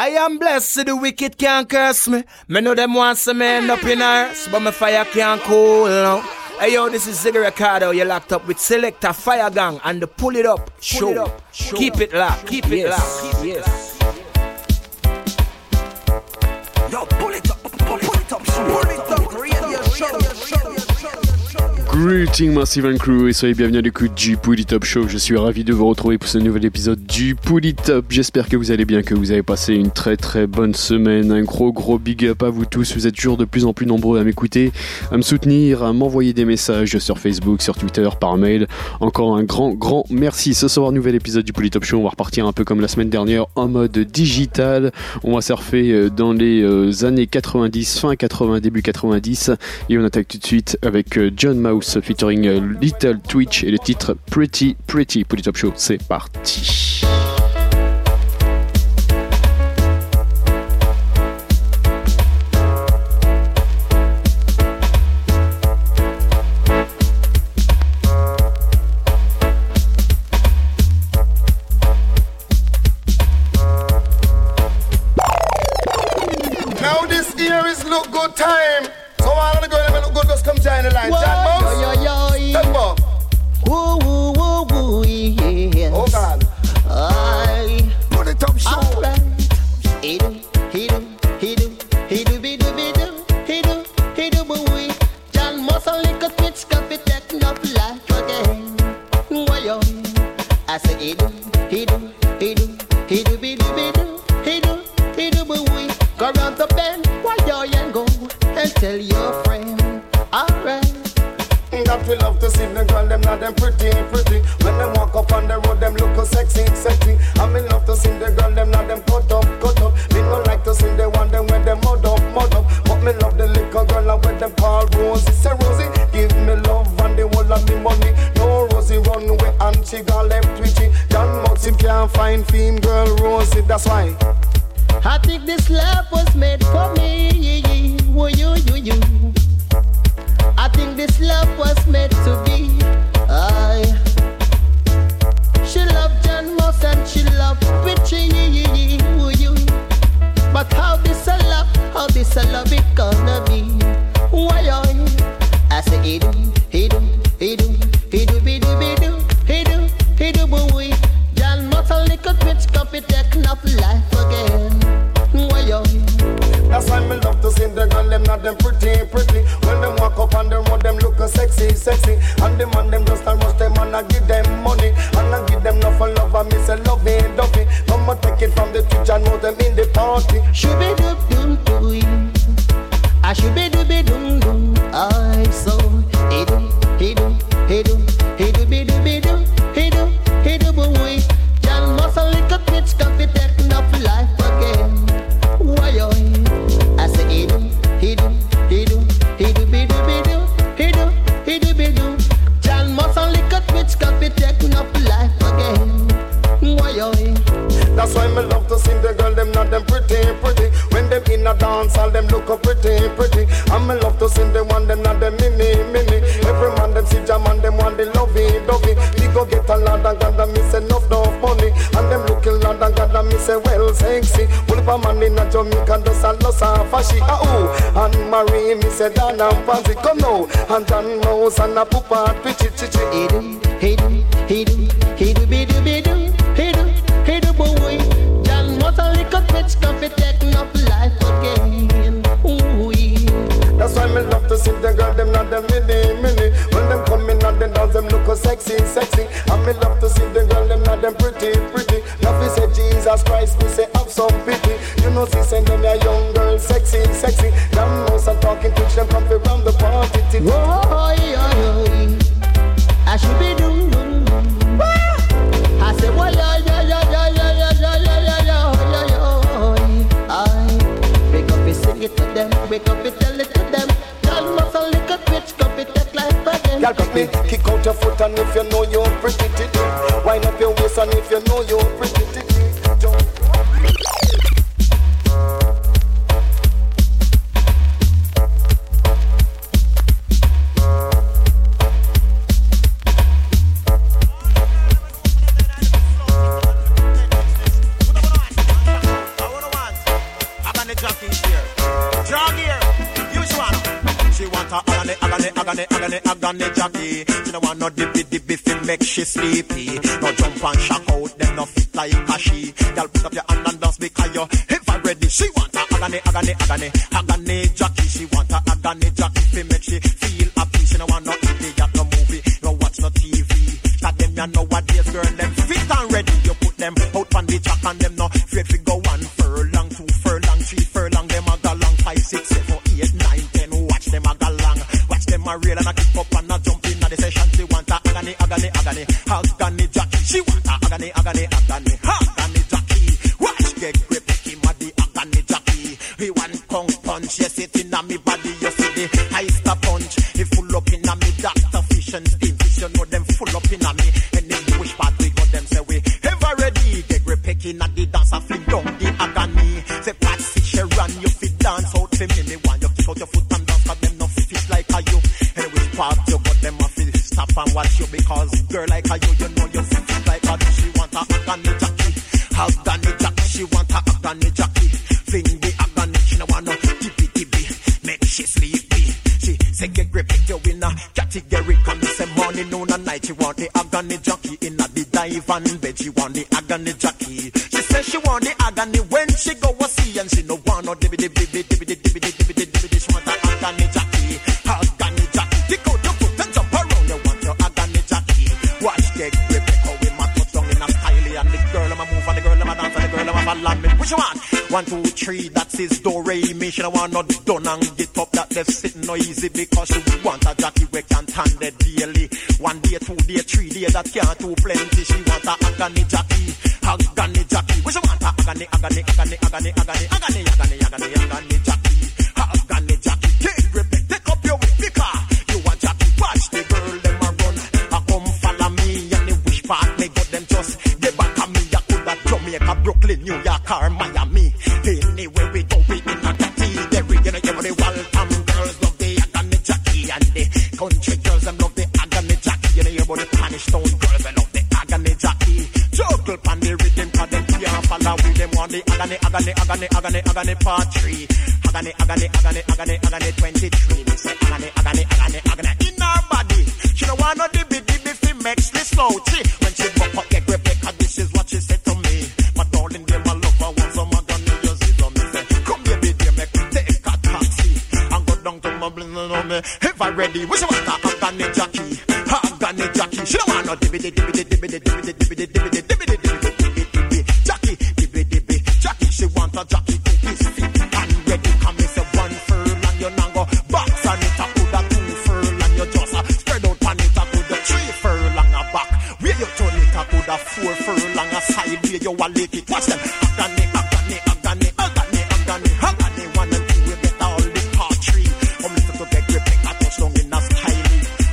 I am blessed, so the wicked can't curse me. Me know them want some end up in earth, but my fire can't cool no. Hey yo, this is Ziggy Ricardo. You're locked up with Selector Fire Gang and the Pull It Up Show. Pull it up, show. Keep it locked. Keep it yes. locked. Yes. Yo, Greeting Massive and Crew et soyez bienvenus à l'écoute du Pouli Top Show. Je suis ravi de vous retrouver pour ce nouvel épisode du Pouli Top. J'espère que vous allez bien, que vous avez passé une très très bonne semaine. Un gros gros big up à vous tous. Vous êtes toujours de plus en plus nombreux à m'écouter, à me soutenir, à m'envoyer des messages sur Facebook, sur Twitter, par mail. Encore un grand grand merci. Ce soir, nouvel épisode du Pouli Top Show. On va repartir un peu comme la semaine dernière en mode digital. On va surfer euh, dans les euh, années 90, fin 80, début 90 et on attaque tout de suite avec euh, John Featuring euh, Little Twitch et le titre Pretty Pretty pour Top Show. C'est parti. and them pretty, pretty. When them walk up on the road, them look sexy, sexy. I'm in love to see the girl, them now them cut up, cut up. Me no like to see the one them when them mud up, mud up. But me love the little girl and when them call Rosie, say Rosie, give me love and they whole of me money. No Rosie run away and she got left twitchy. John Moxie can't find theme girl Rosie, that's why. I take this love. a man in a Jamaica and a lost her for she a ooh. And Marie, me said, Dan and Pansy, come now. And John Mouse and a poop and pitchy, chichi. Hey do, hey do, hey do, hey do, be do, be do, hey do, hey do, boy. John Mouse a little bitch, come be taking up life again. Ooh, yeah. That's why me love to see the girl, them not the mini, mini. When them come in and them dance, them look so sexy, sexy. And me love to see the girl, them not them pretty, pretty. Now we say Jesus Christ, we say hypnosis and then a young girl sexy, sexy. Damn mouse and talking to them come from the party. Whoa, oh, oh, oh, I should be doing. I said, well, yeah, yeah, yeah, yeah, yeah, yeah, yeah, yeah, yeah, yeah, I wake up and sing it to them, wake up and tell it to them. Girl, must a little bitch, come and take life again. Girl, come me, kick out your foot and if you know you're pretty, agony, agony part three. Agony, agony, agony, agony, agony 23. Me say agony, agony, agony, agony in her body. She don't want no dibby dibby fi makes this slouchy. When she buck up, get grip, cause this is what she said to me. My darling, dear, my love, I want some agony, you see, so me say, come baby, dear, make me take a taxi. And go down to my blin, no, me, if I ready, we should want a agony jockey. Agony jockey, she don't want no dibby dibby dibby dibby dibby dibby dibby four furlong a side. You a lick it, watch them agony, agony, agony, agony, agony, agony. One and two, we get all the part three. Come listen to get grip, make a touchdown in a style.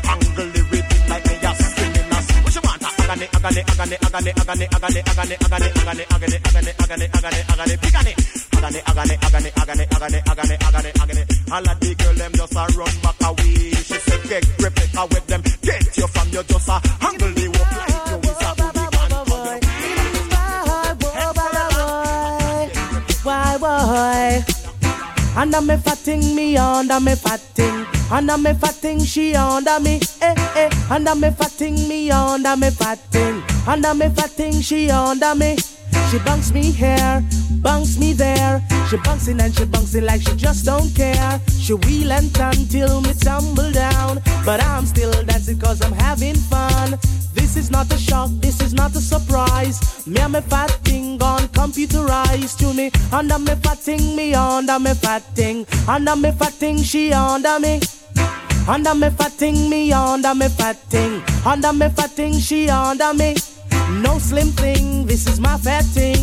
Angle the rhythm like me a spinning a. What you want? A agony, agony, agony, agony, agony, agony, agony, agony, agony, agony, agony, agony, agony, agony, pick on it. Agony, agony, agony, agony, agony, agony, agony, agony. All of the girl them just a run back away. She said get grip, make a with them. Get you from your just a angle the walk Why, why? Under me fatting, me under me fatting. Under me fatting, she under me. Eh, eh. Under me fatting, me under me fatting. Under me fatting, she under me. She bunks me here, bunks me there. She bouncing and she bouncing like she just don't care. She wheel and turn till me tumble down. But I'm still dancing cause I'm having fun. This is not a shock, this is not a surprise. Me and me fat thing gone computerized to me. Under me fat thing, me under me fat thing. Under me fat thing, she under me. Under me fat thing, me under me fat thing. Under me fat thing, she under me. No slim thing, this is my fat thing.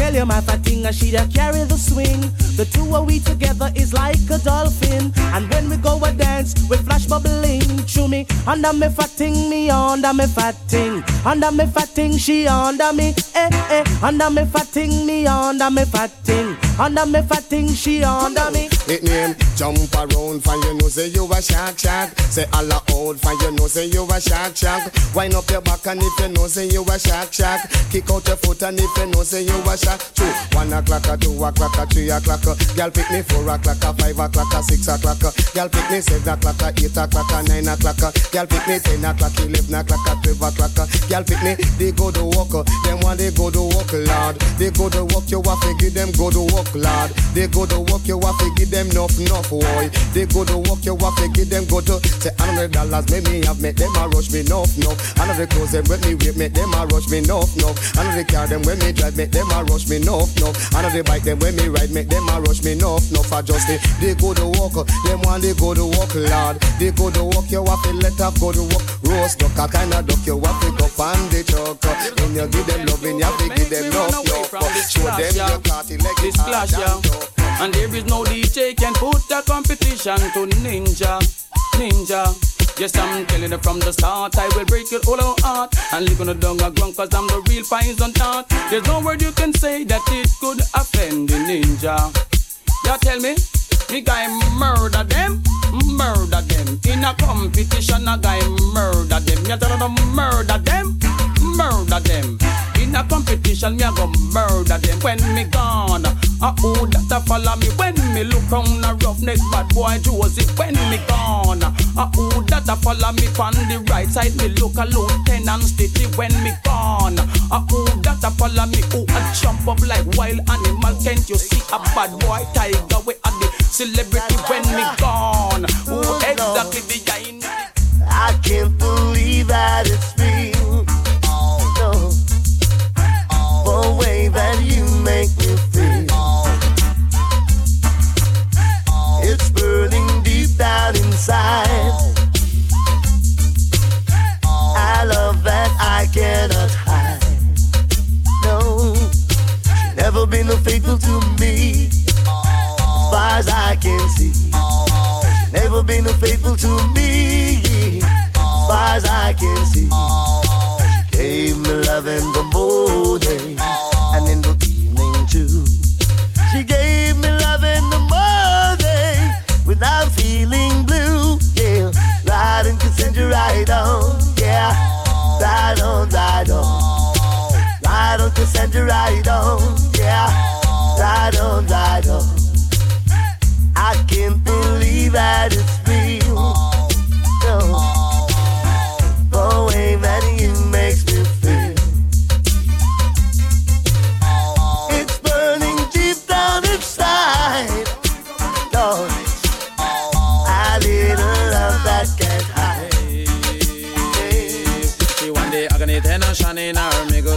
Tell you my and she da carry the swing. The two of we together is like a dolphin. And when we go a dance, we flash bubbling to me. Under me fat thing, me under me fat thing. Under me fat thing, she under me. Eh eh. Under me fat thing, me under me fat thing. Under me fat thing, she under me. nickname. Jump around, find you know say you a shark shark. Say all old find you know say you a shark shark. Wind up your back and if you know say you a shark shark. Kick out your foot and if you know say you a shark. Two, one o'clock, a two o'clock, a three o'clock. Girl pick me four o'clock, a five o'clock, a six o'clock. Girl pick me seven o'clock, a eight o'clock, a nine o'clock. Girl pick me ten o'clock, eleven o'clock, a twelve o'clock. Girl pick me, they go to work. Them one they go to work, lord. They go to work, you to give them go to work, lord. They go to work, you have to give them enough, enough, boy. They go to work, you have to give them go to. Say hundred dollars, make me have, make them a rush me, enough, enough. Another clothes them when me wait, make them a rush me, enough, enough. Another car them when me drive, make them a rush me, enough, enough. Another bike them when me ride, make them a rush me, enough, enough. I just say they go to work, them one they go to work, lord. They go to work, you have to let up go to work. Roast duck, a kind of duck, you have to go on the truck. When you give them love, you have to give them love, love. Show them your party like it's clash, and yeah. And there is no DJ can put the competition to Ninja, Ninja. Yes, I'm telling you from the start, I will break your whole heart and lick on the dung a ground cause I'm the real poison tart. There's no word you can say that it could offend the ninja. Y'all tell me, me guy murder them, murder them. In a competition, a guy murder them. You tell them murder them, murder them. In a competition, me a go murder them when me gone. Uh oh, that a follow me when me look round a roughneck bad boy Joseph when me gone. Uh oh, that a follow me on the right side. Me look a lieutenant Stitty when me gone. Uh oh, that a follow me. who a jump up like wild animal. Can't you see a bad boy tiger? We are the celebrity when me gone. Oh, exactly the guy. in the- I can't believe that it's The way that you make me feel. It's burning deep down inside. I love that I cannot hide. No, she's never been faithful to me. As far as I can see. She's never been faithful to me. As far as I can see. Gave me love in the morning and in the evening too. She gave me love in the morning without feeling blue. Yeah, right and send you right on. Yeah, right on, right on. Right on send you right on. Yeah, right on, right on. I can't believe that it's real.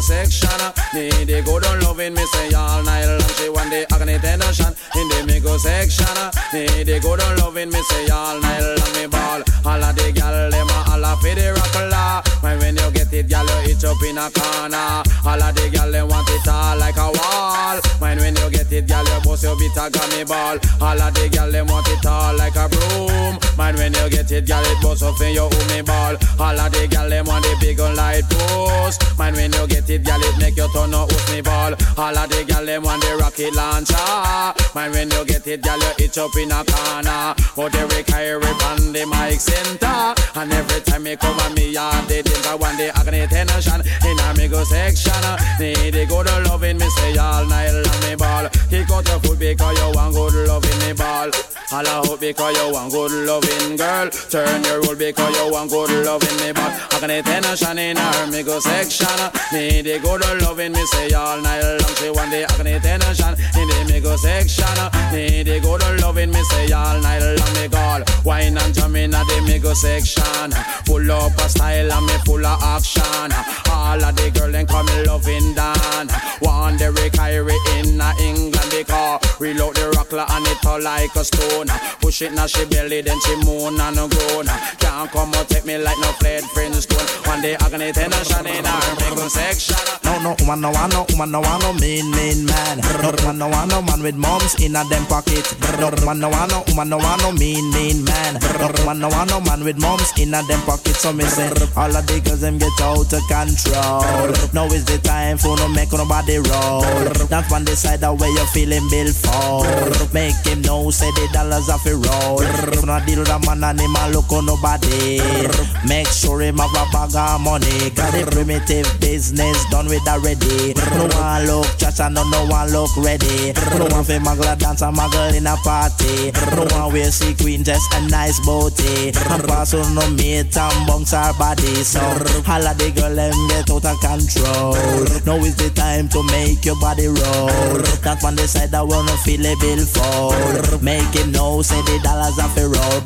Section. Need the good on loving me say all night long. She want the agony tension in the middle section. Need the good on loving me say all night long. Me ball all of the gal them a all of the rockla. When when it, gal you itch up in a corner. All of the gal them want it all like a wall. When when you get it, gal you bust your bit a gummy ball. All of the gal them want it all like a broom. Man when you get it, gal it bust up in your umi ball. All of the gal them want the big on light post. Man when you get it, gal it make you turn with me ball. All of the gal them want the rocket launcher. Man when you get it, gal you itch up in a corner. Oh, but every carry on the mic center. And every time me come on me yard, they think I want the agony tension in a me go section. Need the good loving me say all night long me ball. Kick out your foot because you want good loving me ball. All I hope because you want good loving girl. Turn your roll because you want good loving me ball. Agony tension in her me go section. Need the good loving me say all night long. She want the agony tension in the me go section. Need the good loving me say all night long me call. Wine and jam in the me go section. Full up a style and me full of action. All of the girl them call me loving Dan. One the Kyrie in England because reload the rockler and it all like a stone. Push it now she belly then she moan and groan. Can't come out take me like no flayed Flintstone. One day agony tension in me go section. No, no, woman, no one, no woman, no one, no mean, mean man. No woman, no one, no man with moms in a them pocket. No woman, no one, no woman, no one, no mean, mean man. No woman, no one, no man with moms in a them pocket. So me say, all of the girls them get out of control. Now is the time for no make nobody roll. Not one decide the way you're feeling for. Make him know, say the dollars off a roll. If not deal the man and him a look on nobody. Make sure him have a bag of money. Got the primitive business done with already. No one look trash and no, one look ready. No one fi muggle dance and muggle in a party. No one wear sequin just a nice booty. And pass on no mate and bunks her body. So holla the girl them get out of control. Now is the time to make your body roll. That one decide I wanna feel a bill fall. Make him know say the dollars off a roll.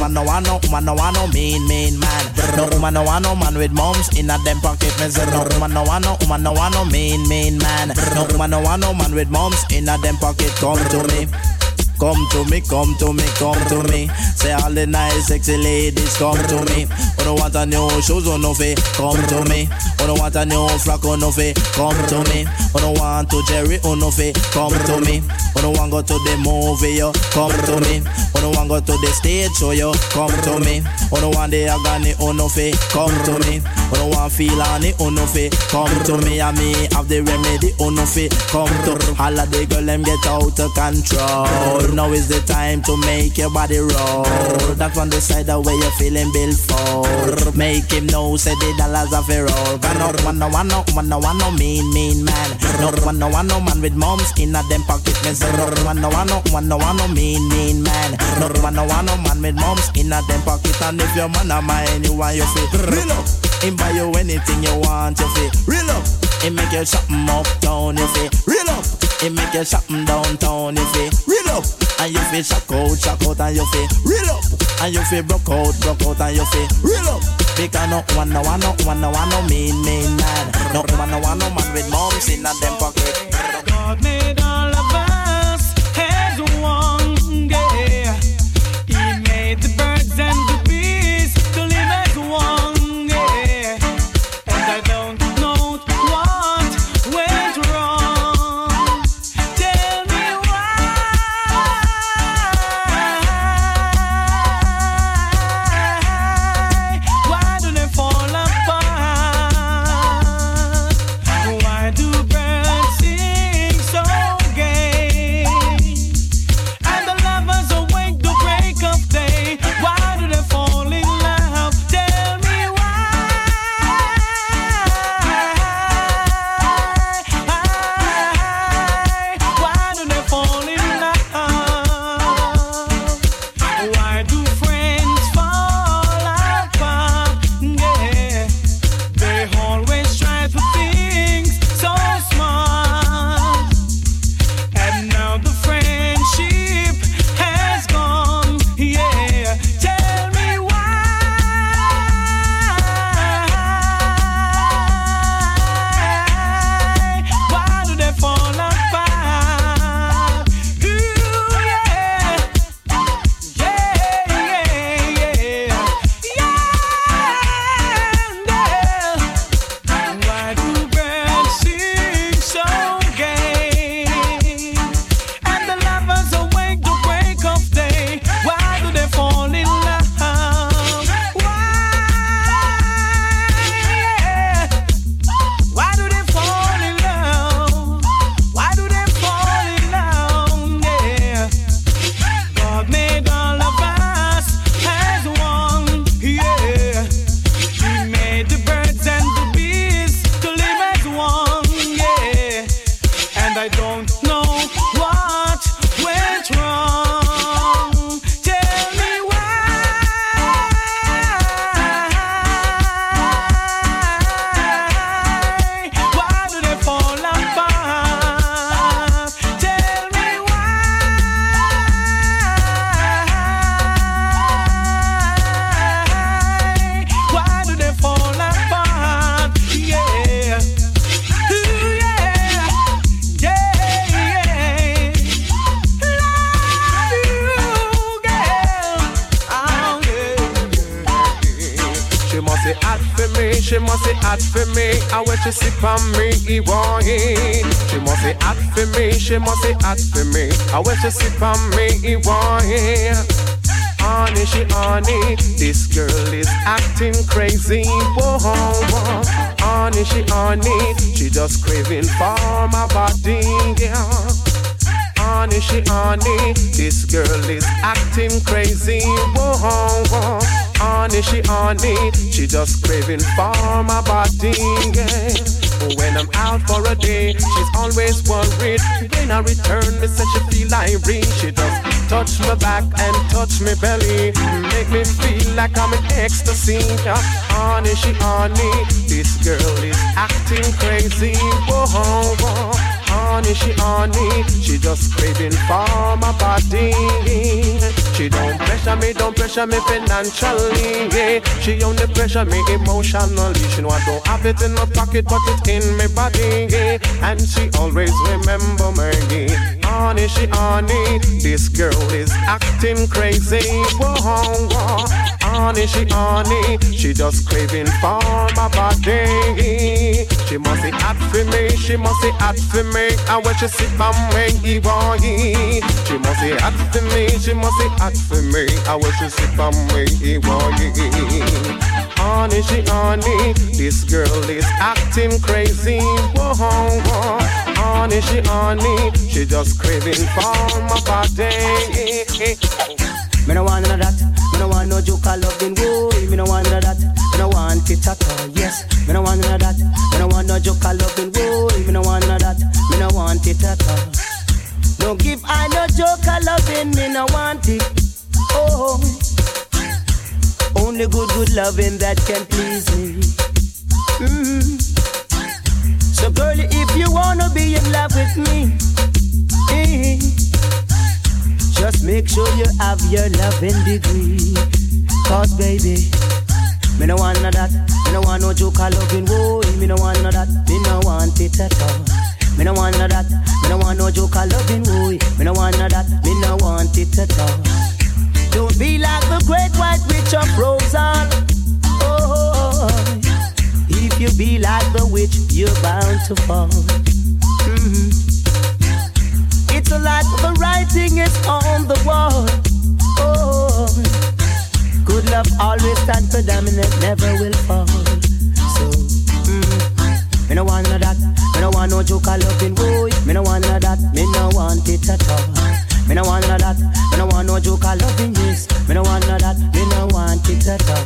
Man no want no man no want no mean mean man. No woman no want no man with mums in a them pocket. Me say no woman no want no woman no want no mean mean man. No woman no want no man with mums in a them pocket. Come to me. Come to me, come to me, come to me. Say all the nice sexy ladies, come to me. I don't want a new shoes on no fee, come to me. I don't want a new frock on no fee, come to me. I don't want to Jerry on no fee, come to me. I don't want go to the movie, yo, come to me. I don't want go to the stage show, yo, come to me. I don't want the agony on no fee, come to me. I don't want feel on on no fee, come to me. And me have the remedy on no fee, come to. All of the girl them get out of control. Now is the time to make your body roll. That one decide the way you're feeling built for. Make him know, say the dollars of a roll. But no one, no one, no one, no one, no mean, mean man. No one, no one, no man with mums in a them pocket. Me say no one, no one, no one, no one, no mean, mean man. No one, no one, no man with mums in a them pocket. And if your man a mine, you want your fit. Real up. Him buy you anything you want, you fit. Real up. Him make you shopping uptown, you fit. Real up. Him make you shopping downtown, you fit. Real up. And you feel shock out, shock out, and you feel real up. And you feel broke out, broke out, and you feel real up. Because no one, no one, no one, no one, no mean, mean man. No one, no one, no man with mums in a them pocket. God made all on me, want it. She must say hot for me, she must say hot for me. And when she sip on me, he want it. Honey, she honey, this girl is acting crazy. Whoa, whoa. Honey, she honey, she just craving for my body. Yeah. honey, she honey. This girl is acting crazy. Whoa, whoa. Honey, she honey. She just craving for my body. Yeah. When I'm out for a day, she's always worried. When I return, me say she feel irate. She just touch my back and touch me belly. Make me feel like I'm in ecstasy. Honey, she honey. This girl is acting crazy. Whoa, whoa. Honey, she honey. She just craving for my body. She don't pressure me, don't pressure me financially. Yeah. She only pressure me emotionally. She know I don't have it in my pocket, but it's in my body. And she always remember me. Honey, she honey. This girl is acting crazy. Whoa, whoa. Honey, she honey. She just craving for my body. She must be hot for me. She must be hot for me. And when she sit on me, boy. She must be hot for me. She must be hot for me. And when she sit on me, boy. Honey, she honey. This girl is acting crazy. Whoa, whoa. Honey, she honey. She just craving for my body. Me no want none of that. Me no want no joke of loving. Whoa, me no want none of that. No want it at all. Yes, me no want none of that. Me no want no joke of loving. Whoa, me no want none of that. Me no want it at all. Don't give I no joke of loving. Me no want it. Oh, only good, good loving that can please me. Mm. So, girlie, if you wanna be in love with me. just make sure you have your loving degree. Cause baby, me no want of that. Me no want no joke loving. Whoa, me no want of that. Me no want it at all. Me no want of that. Me no want no joke of loving. Whoa, me no want of that. Me no want it at all. Don't be like the great white witch of Rosal. Oh, if you be like the witch, you're bound to fall. Mhm. It's like the writing is on the wall. Oh, good love always stand predominant, never will fall. So, mm, me no want of that. Me no want no joke of loving. Boy, me no want of that. Me no want it at all. Me no want of that. Me no want no joke of loving. Yes, me no want of that. Me no want it at all.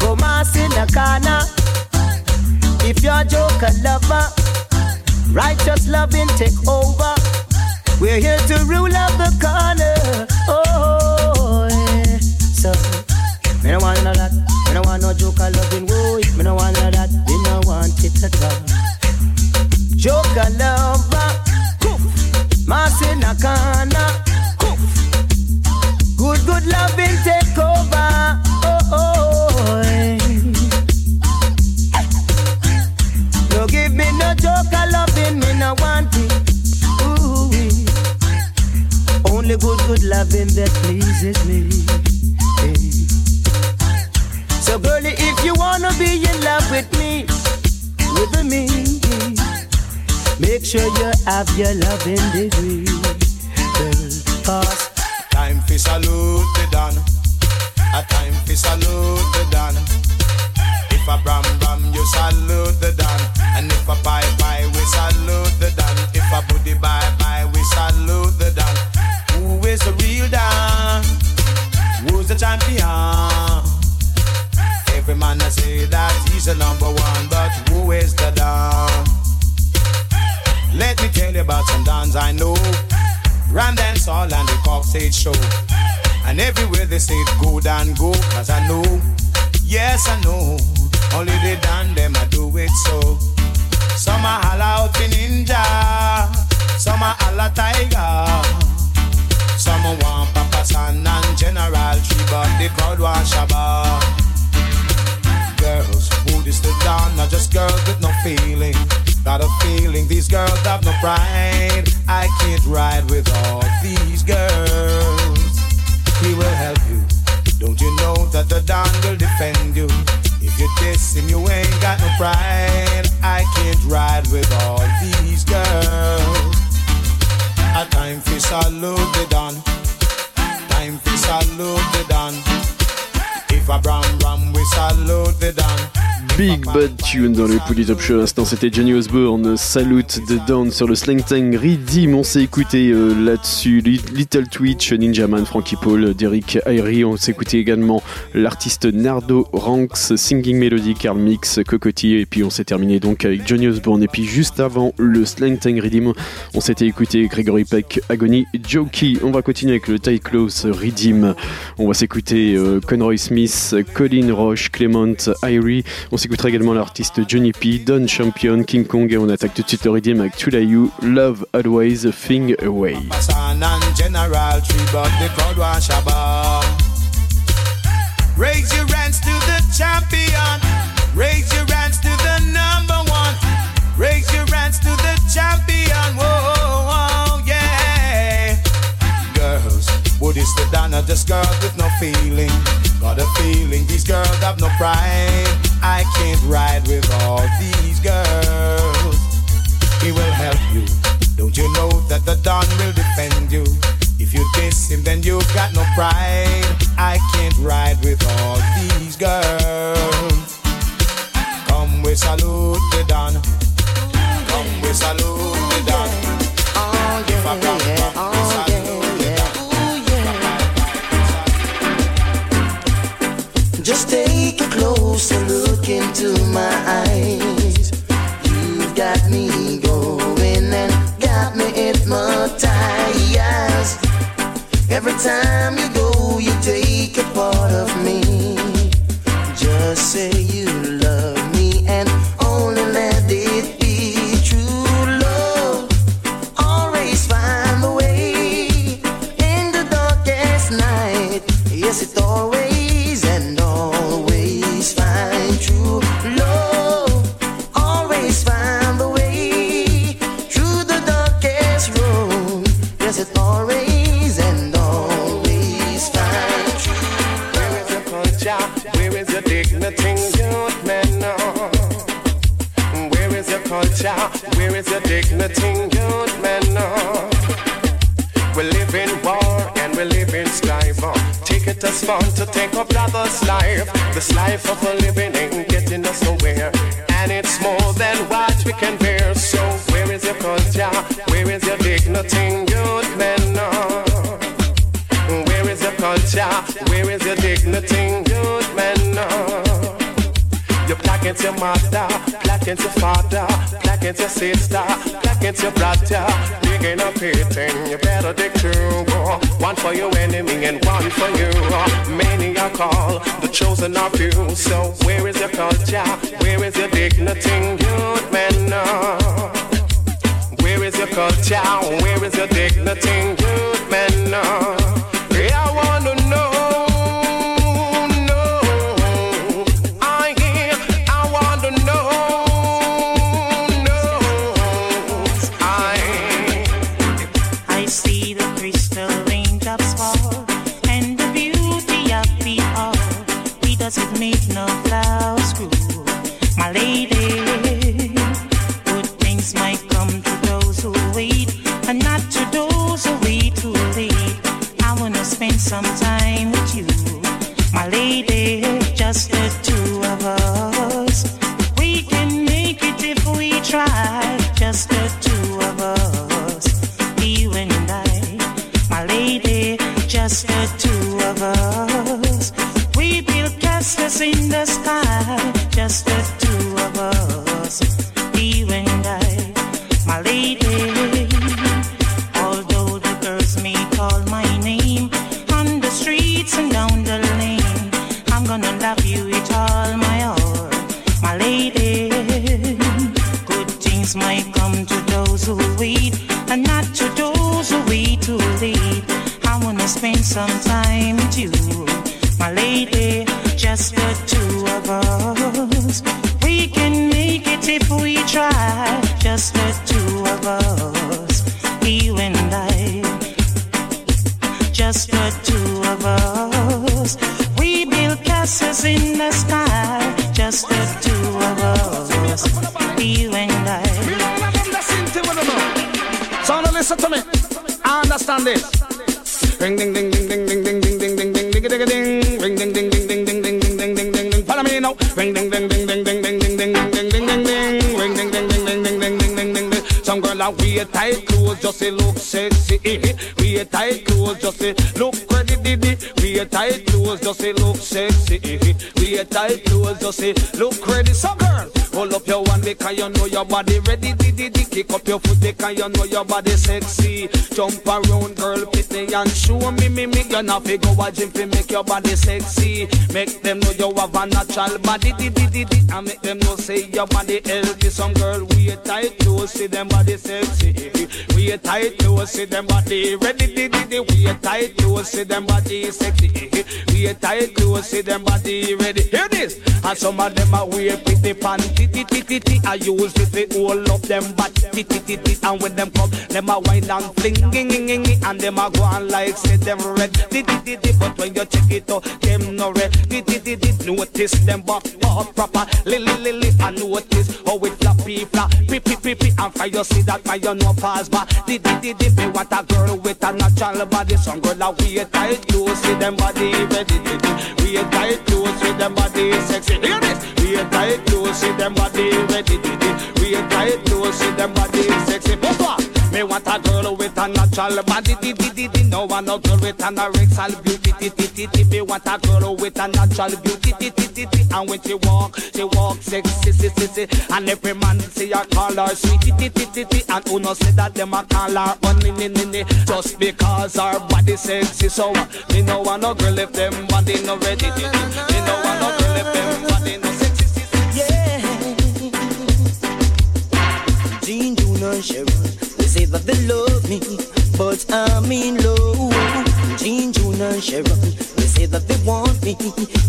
Go mass in the corner. If you're a joke a lover, righteous loving take over. We're here to rule up the corner. C'était Johnny Osbourne. Salute de Dawn sur le Slang Tang Redeem. On s'est écouté euh, là-dessus Little Twitch, Ninja Man, Frankie Paul, Derek Ayri. On s'est écouté également l'artiste Nardo Ranks, Singing Melody, Carl Mix, Cocotti. Et puis on s'est terminé donc avec Johnny Osbourne. Et puis juste avant le Slang Tang Redeem, on s'était écouté Gregory Peck, Agony, Jokey. On va continuer avec le Tight Close Redeem. On va s'écouter euh, Conroy Smith, Colin Roche, Clement, Irie. On s'écoutera également l'artiste Johnny P, Don Champion, King Kong et on attaque tout de suite le Riddim avec Tulayu, Love Always, a Thing Away. Raise your hands to the champion. Raise your hands to the number one. Raise your hands to the champion. Whoa, whoa, yeah. Girls, what is the Donna? Just girls with no feeling. Got a feeling these girls have no pride. I can't ride with all these girls. He will help you. Don't you know that the Don will defend you? If you diss him, then you've got no pride. I can't ride with all these girls. Come, we salute the Don. Come, we salute the Don. Oh, if I rock, oh, we salute the Just take a closer look into my eyes. You've got me going and got me hypnotized. Every time you go, you take a part of me. Just say you your father, black your sister, black your brother. Big in a pitting, you better dig two. One for your enemy and one for you. Many are called, the chosen of few. So I you know your body sexy. Jump around girl and show me me me. You not fi go a gym fi make your body sexy. Make them know you have a natural body. Diddy. Diddy. And make them know say your body healthy. Some girl wear tight clothes, see them body sexy. Wear tight clothes, see them body ready. Diddy. Diddy. Wear tight clothes, see them body sexy. Wear tight clothes, see them body ready. Hear this. And some of them are wear pretty panty. Ti ti ti ti. I use it to hold up them body. Ti ti ti ti. And when them come, them a wine and fling, and them a go on like say them red. Ti ti ti ti. But when you check it out, them no red. Ti ti ti ti. Notice them back up proper. Lily lily. And notice how it floppy flap. Pip pip pip pip. And you see that my you no pass back. Ti ti ti ti. Me want a girl with a natural body. Some girl a tight clothes, see them body ready. Ti ti. Wear tight clothes, see them body sexy. Hear this. Wear tight clothes, see them body ready. Ti ti. Wear tight clothes, see them body sexy. What? Me want a girl with a natural body, di di di di. No one no girl with an anorexal beauty, di di di di. Me want a girl with a natural beauty, di di di di. And when she walk, she walk sexy, si si. And every man say I call her sweet, di di di di. And who no say that them a call her honey, ni ni ni. Just because her body sexy, so uh, me no want no girl if them body no ready, di di. Me no want no girl if them body no sexy, si si. Jean, June, and Sharon. Say that they love me, but I'm in love. Jean, June, and Sharon. They say that they want me,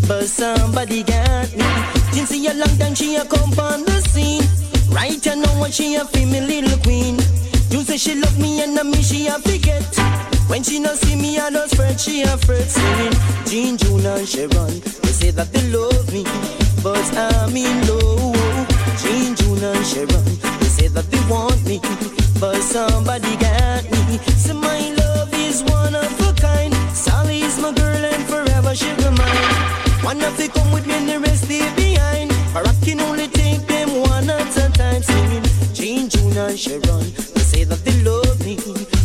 but somebody got me. Jean see a long time she a come on the scene. Right you know she a feel me little queen. You say she love me and I me she a forget. When she no see me, I just fret, she a fret singing Jean, June and Sharon They say that they love me, but I'm in love Jean, June and Sharon They say that they want me, but somebody got me. So my love is one of a kind. Sally is my girl and forever she be mine. One of they come with me and the rest stay behind. Or I can only take them one at a time. Singing Jean, June and Sharon They say that they love me,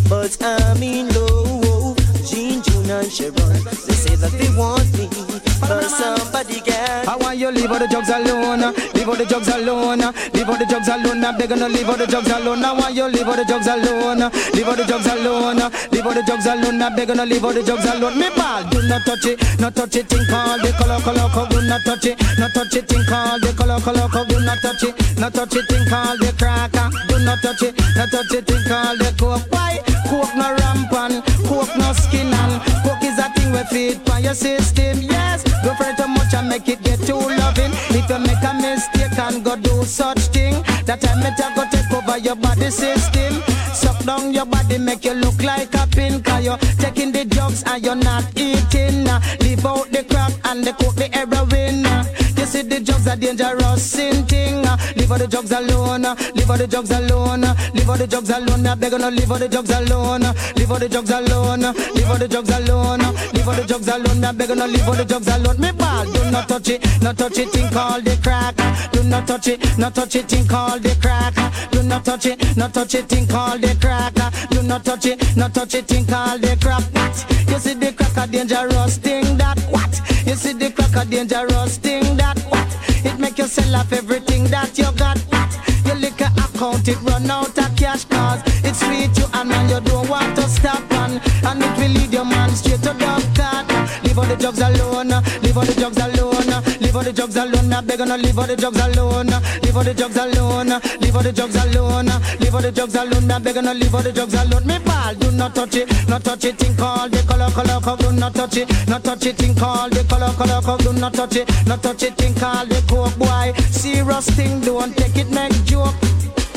but I'm in love. Jean, June and Sharon They say that they want me, but somebody got I want you leave all the drugs alone, leave all the drugs alone, leave all the drugs alone. I'm begging to leave all the drugs alone. I want you leave all the drugs alone, leave all the drugs alone, leave all the drugs alone. I'm begging to leave all the drugs alone. Me ball, do not touch it, not touch it. Think all the color, color, color. Do not touch it, not touch it. Think all the color, color, color. Do not touch it, not touch it. Think all the cracker. Do not touch it, not touch it. Think all the coke. Why? Coke no rampant, coke no skin and coke is a thing we feed for your system. Yes, go it too much and make it get too loving. If you make a mistake and go do such thing, that time it go take over your body system. Suck down your body, make you look like a pin. Cause you're taking the drugs and you're not eating. Leave out the crack and the coke, the are dangerous thing. Uh, Leave all the drugs alone. uh, Leave all the drugs alone. uh, Leave all the drugs alone. I beg you no leave all the drugs alone. Leave all the drugs alone. Leave all the drugs alone. Leave all the drugs alone. I beg you no leave all the drugs alone. Me ball, do not touch it, not touch it. Think all the crack. Do not touch it, not touch it. Think all the crack. Do not touch it, not touch it. Think all the crack. Do not touch it, not touch it. Think all the crap. What? You see the crack a dangerous thing that what? You see the crack a dangerous thing that what? It make you sell off everything that you got. Your liquor account it run out of cash cause it sweet you and man you don't want to stop on and it will lead your man straight to the cut. Leave all the drugs alone, leave all the drugs alone, all the drugs alone. I beg no leave all the drugs alone, leave all the drugs alone, leave all the drugs alone, leave all the drugs alone. I beg no leave all the drugs alone. Me ball, do not touch it, not touch it. Think all the color, color, color. Do not touch it, not touch it. Think all the color, color, color. Do not touch it, not touch it. Think all the coke boy. Serious thing, don't take it, make joke.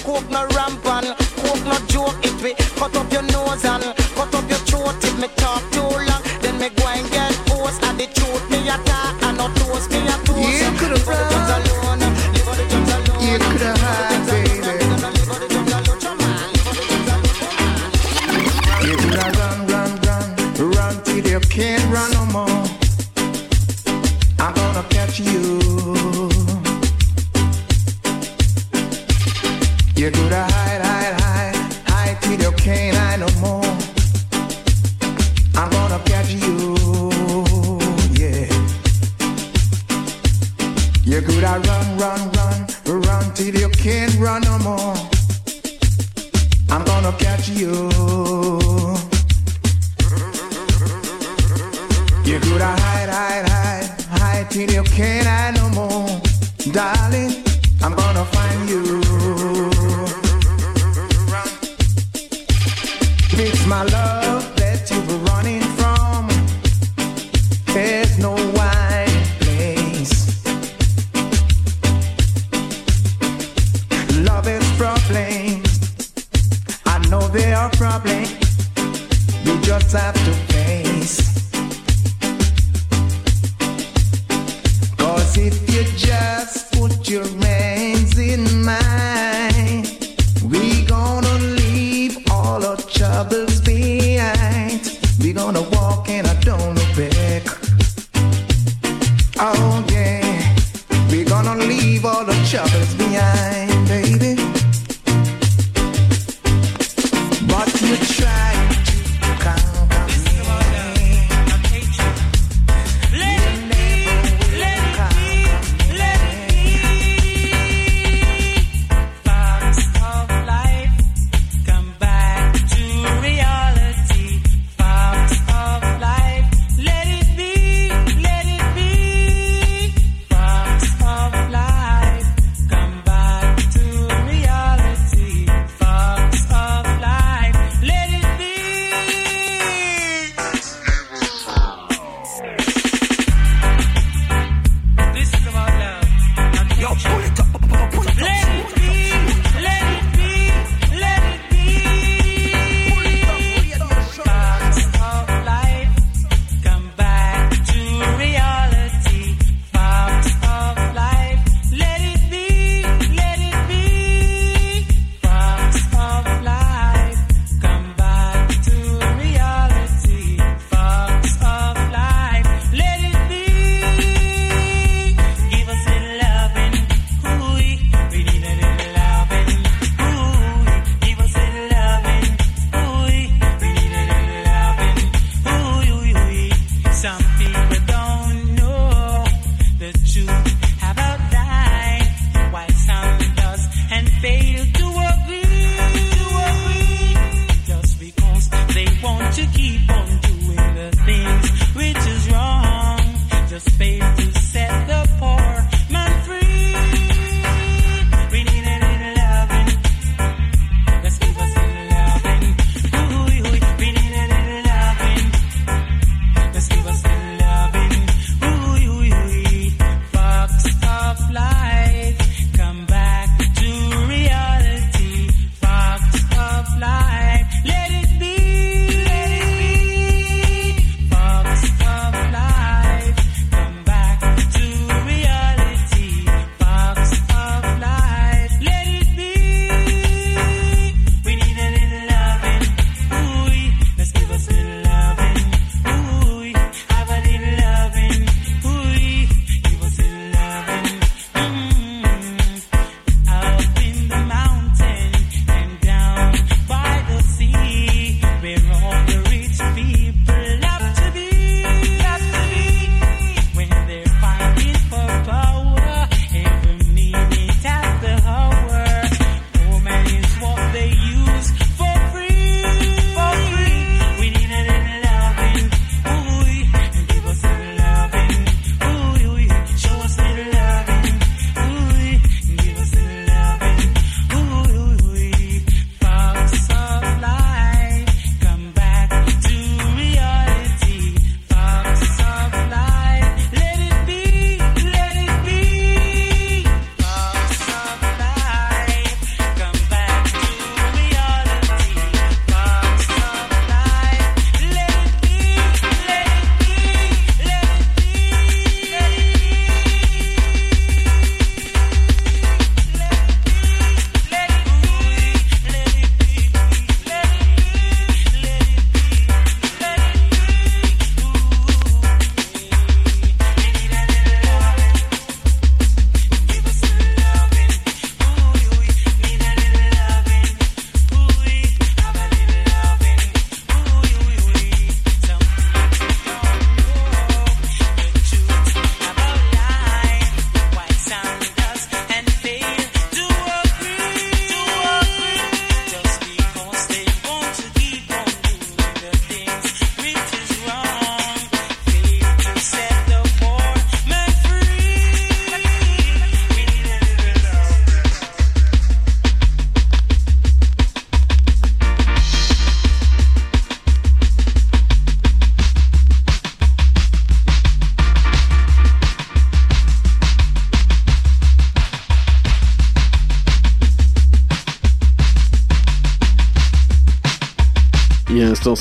Coke no rampant, coke no joke. It we cut up your nose and cut up your throat. If me talk at you. You're good at hide, hide, hide, hide can't hide no more. I'm gonna catch you, yeah. You're good at run, run, run, run till you can't run no more. I'm gonna catch you. You're good at hide, hide, hide. Can't can I no more? Darling, I'm gonna find you.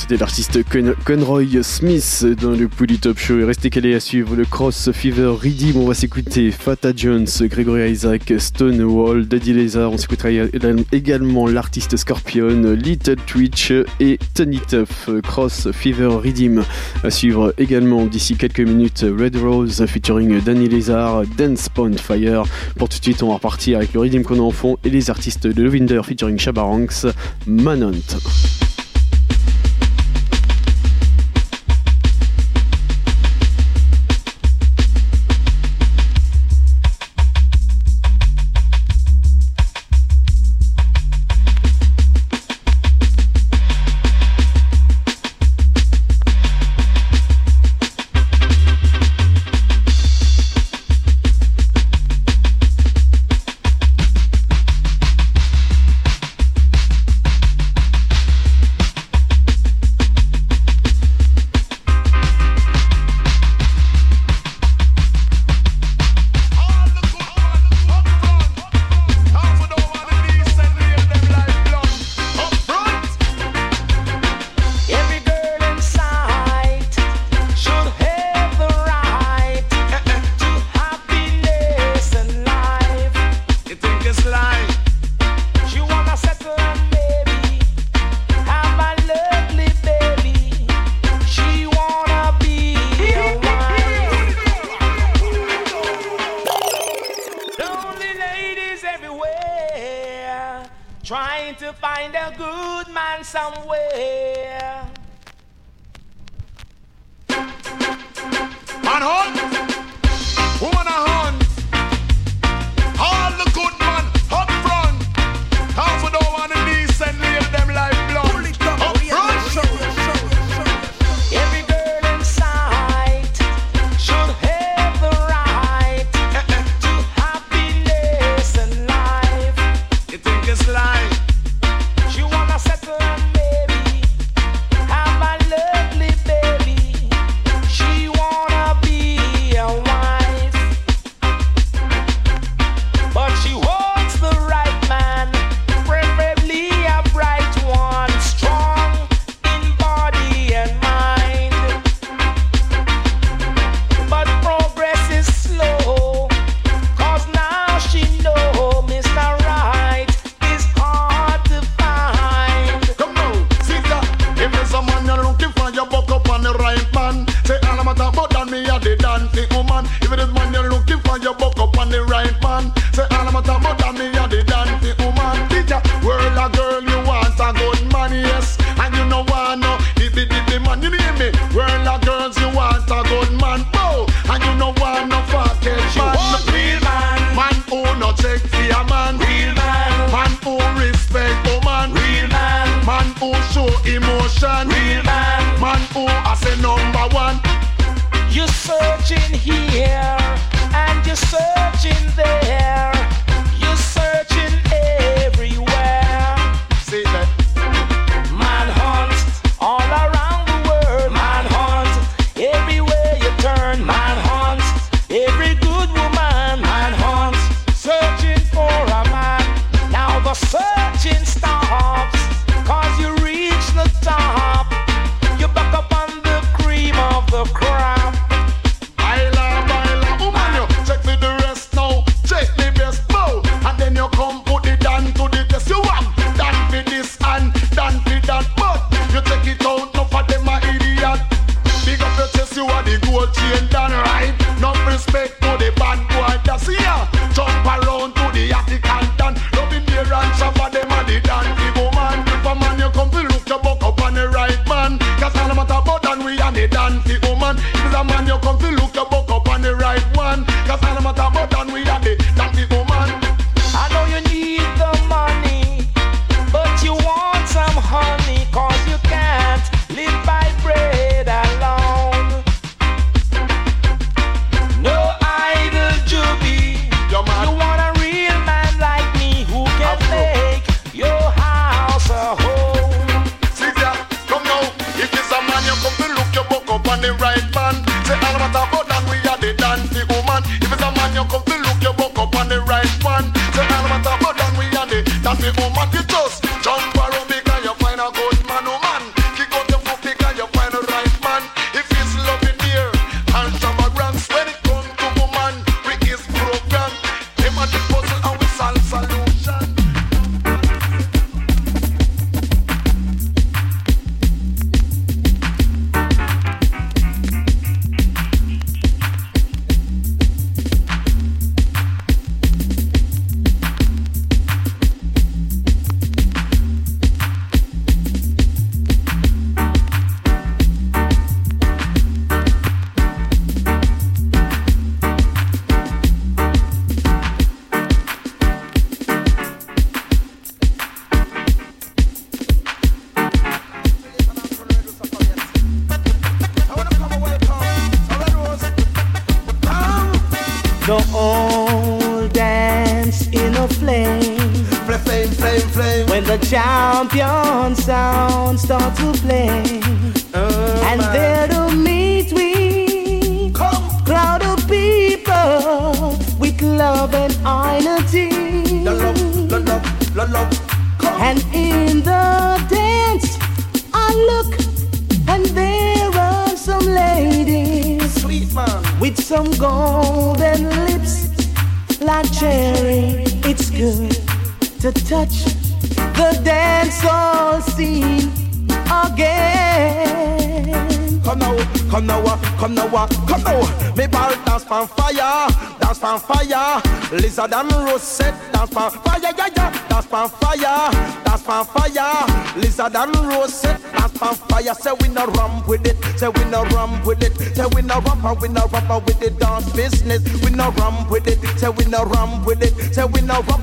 c'était l'artiste Conroy Smith dans le Pouli Top Show. Et restez calés à suivre le Cross Fever Redeem. On va s'écouter Fata Jones, Gregory Isaac, Stonewall, Daddy Lazar. On s'écoutera également l'artiste Scorpion, Little Twitch et Tony Tuff. Cross Fever Redeem. À suivre également d'ici quelques minutes Red Rose featuring Danny Lazar, Dance Pound Fire. Pour tout de suite, on va repartir avec le Redeem qu'on a en fond et les artistes de Lovinder featuring Shabaranks, Manhunt.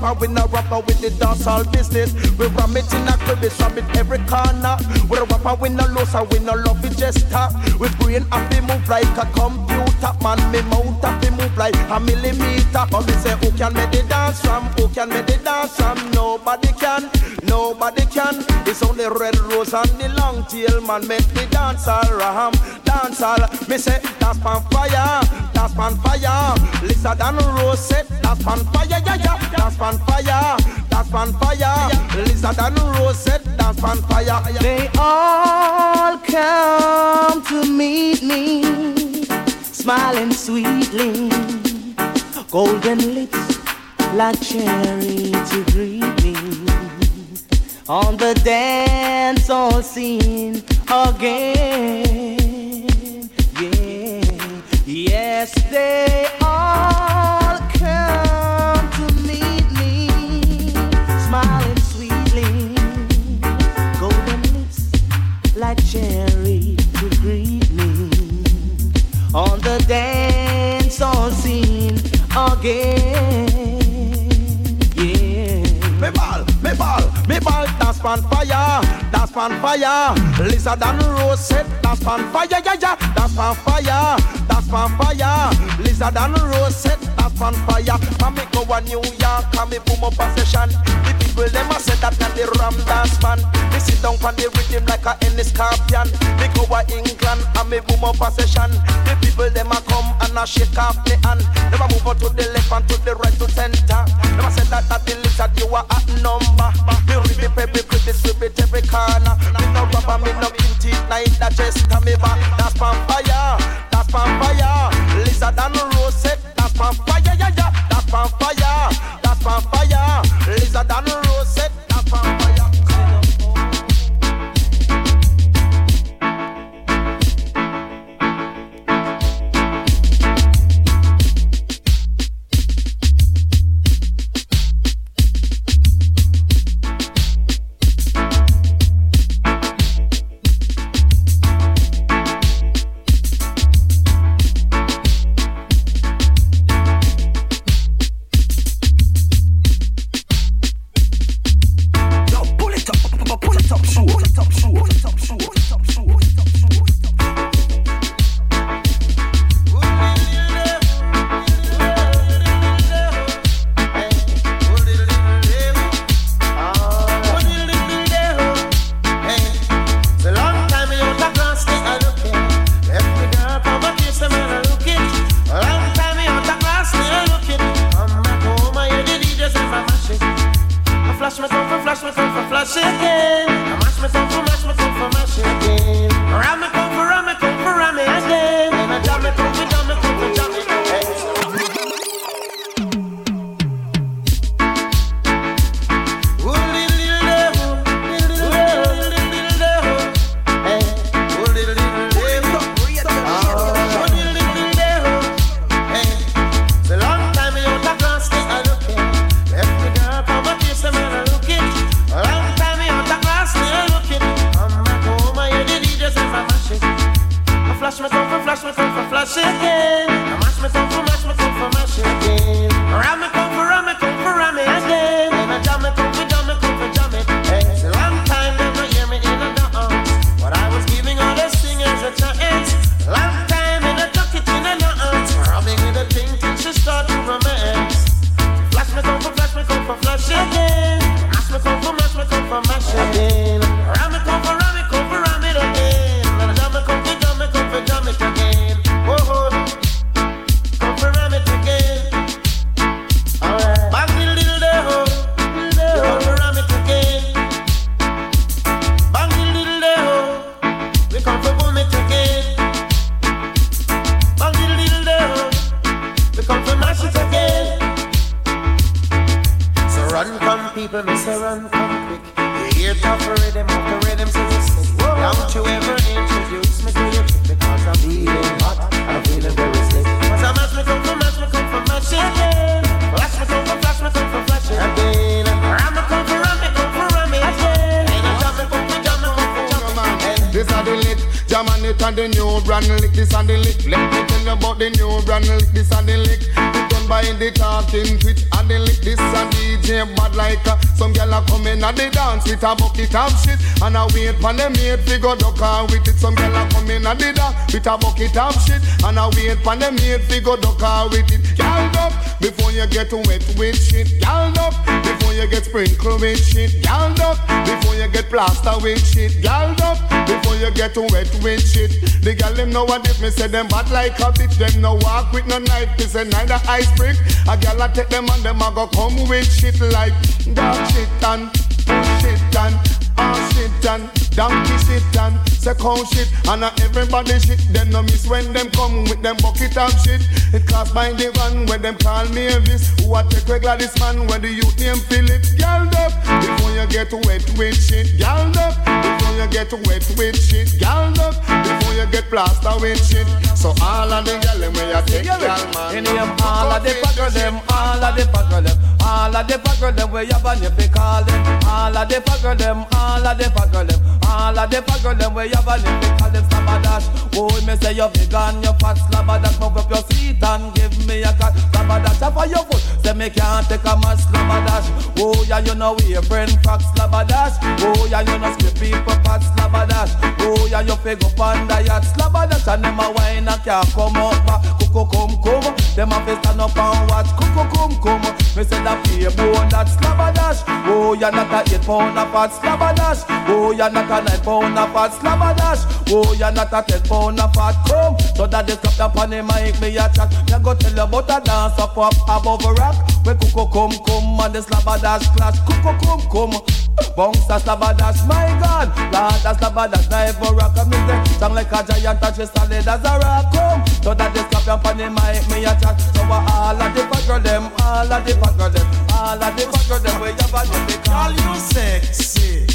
Rapper, we no rapper with the dance all business. We ram it in a crib, it's ram it every corner. We rapper, we no lose, and we no love it just talk. We brain happy move like a computer, man. Me mount happy move like a millimeter. But me say, who can make the dance from? Who can make the dance from? Nobody can, nobody can. It's only red rose and the long tail man make the dance all ram, dance all. Me say, dance pan fire, dance pan fire. Lisa Dan Rose dance pan fire, yeah yeah. Dance pan fire, dance pan fire. Lisa Dan Rose dance pan fire. They all come to meet me, smiling sweetly, golden lips like cherry to greet me on the dance hall scene again. Again. Yeah. Me ball, me ball, me ball, dance pan fire, dance pan fire. Lizard and Rose said, dance pan fire, yeah, yeah, dance pan fire, dance pan fire. Lizard and Rose pan fire. Can me go a New York, can me boom up a session. The people them a say that not the ram dance man. Me sit down on the rhythm like a any scorpion. Me go a England, and me boom up a session. The people them a come and a shake off me hand. Never move on to the left and to the right to center. Never said that that the lizard you are at number. Me rip it, every pretty sweep it every corner. Me no rubber, me no kinty, neither just me back. That's pan fire, that's pan fire. Lizard and Rose pan fire, yeah, yeah. That's pan fire, that's pan fire. Lizard and and for them mate figure duck out with it. Some gyal a come in and they dance with a bucket of shit and I wait for them mate figure duck out with it. Gyal up before you get wet with shit. Gyal up before you get sprinkled with shit. Gyal up before you get plaster with shit. Gyal up before you get wet with shit. The gyal them know what if me say them bad like a bitch. Them no walk with no knife. Me say neither ice brick. A gyal a take them and them a go come with shit like dog shit and shit and ass shit and donkey shit and second shit and uh, everybody shit. Them no miss when them come with them bucket of shit. It class by the van when them call me this. Who a take regular this man when the youth name Philip. Gyal up before you get wet with shit. Gyal up you get wet with shit. Gyal up before you get plaster with shit. So all of the gyal them where you take gyal man. In them, all of the fucker them, all of the fucker them, all of the fucker them where you ban you fi call them, all of the fucker them, all of the fucker them, all of the fucker them where you ban you fi call them slabadash. Oh, me say you vegan, you fat slabadash, move up your seat and give me a cut slabadash. Off of your foot, say me can't take a man slabadash. Oh yeah, you know we a friend fuck slabadash. Oh yeah, you know skip people fat slabadash. Oh yeah, you fi go on the yacht slabadash and them a wine and can't come up back. Cuckoo come come, them a fi stand up and watch. Cuckoo come come, me say that pay bone that slabadash. Oh yeah, not a eight pound a fat slabadash. Oh yeah, not a nine pound a fat slabadash. Oh yeah, not a ten pound a fat come. So that they stop up on the mic me a chat. Me go tell you about a dance up up above a rock. We cuckoo come come and the slabadash clash. Cuckoo come come. Bounce a slabadash, my God Lord, a slabadash, na ever rock a music Sound like a giant and she solid as a rock Come, so that they slap up on the mic, me a chat So uh, all of the fucker them, all of the fucker them All of the fucker them, we have a new Girl, you sexy.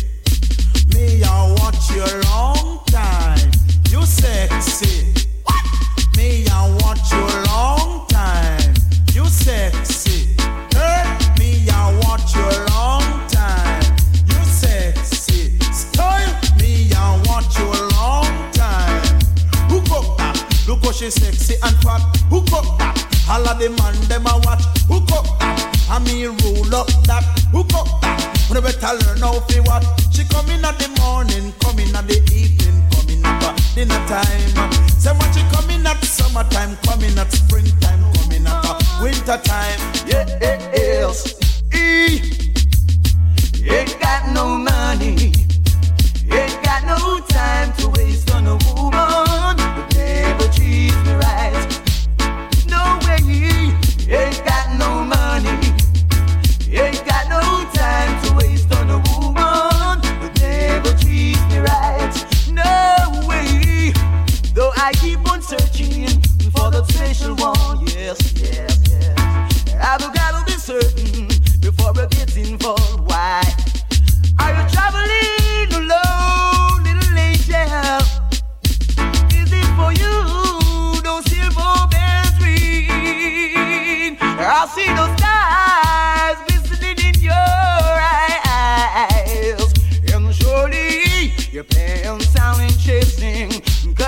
Me, I watch you long time. You sexy. Me, I watch you long time. You sexy. Hey, me, I watch you long time. Look she sexy and fat. Hook up that. All of the man them a watch. Hook up that. I me roll up that. Hook up that. You better learn how to what. She come in at the morning, come in at the evening, come in at dinner time. Say what she come in at summertime, come in at springtime, come in at winter time. Yeah, yeah, yes. E. Ain't got no money, ain't got no time to waste on a woman I keep on searching for the special one. Yes, yes, yes. I've gotta be certain before I get involved.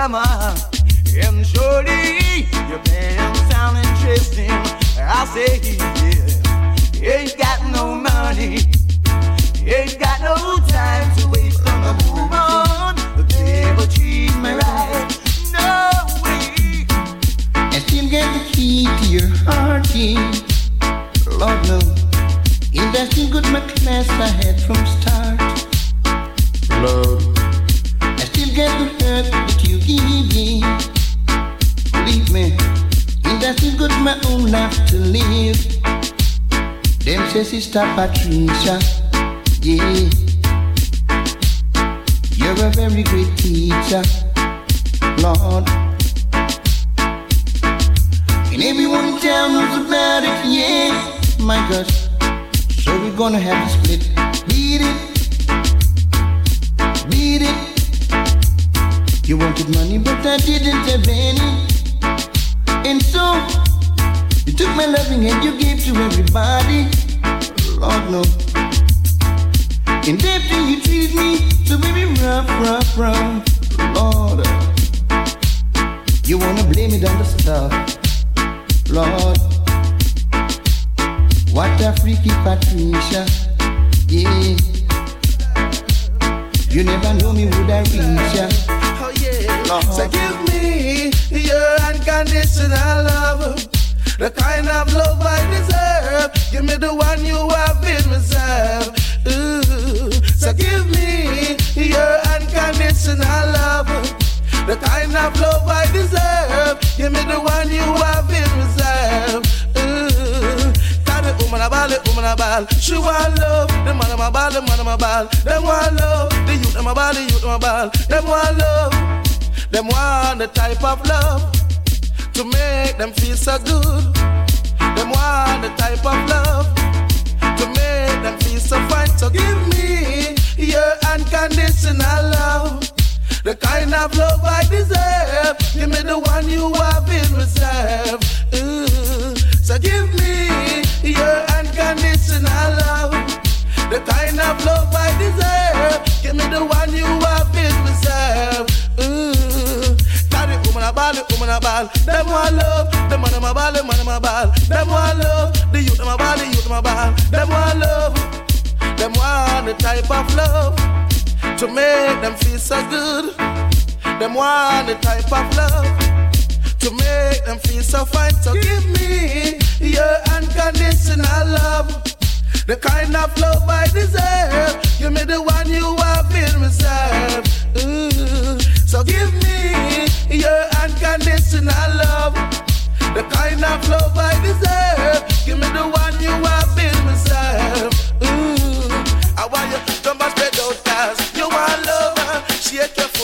Come and surely your pants sound interesting. I say, yeah, ain't got no money. Ain't got no time to waste on a woman who never treat me right. No way. I still get the key to your heart, yeah. Lord no. Investing good my class I had from start. Lord. I still get the hurt that you give me. Believe me, investing good my own life to live. Them say Sister Patricia, yeah. You're a very great teacher, Lord. And everyone tells about it, yeah. My gosh, so we're gonna have to split. Beat it, beat it. You wanted money, but I didn't have any. And so, you took my loving and you gave to everybody. Lord, no. And after you treated me so very rough, rough, rough. Lord, you wanna blame it on the stuff. Lord, what a freaky Patricia. Yeah. You never know me would I reach ya. Lord. So give me your unconditional love. The kind of love I deserve. Give me the one you have in reserve. Ooh. So give me your unconditional love. The kind of love I deserve. Give me the one you have in reserve. Ooh. Tell She want love. The man of my ball, the man of my ball. Them want love. The youth of my ball, the youth of my ball. Them want love. Them want the type of love to make them feel so good. Them want the type of love to make them feel so fine. So give me your unconditional love. The kind of love I deserve. Give me the one you have in reserve. Ooh. So give me your unconditional love. The kind of love I deserve. Give me the one you have in reserve. Woman a ball, woman a ball. Them want love. The man my ball, the man my ball. Them want love. The youth of my ball, the youth of my ball. Them want love. Them want the type of love to make them feel so good. Them want the type of love to make them feel so fine. So give me your unconditional love. The kind of love I deserve. Give me the one you have in reserve. Ooh. So give me your unconditional love. The kind of love I deserve. Give me the one you have in reserve. Ooh. I want you to spread out cause you want love. Shake your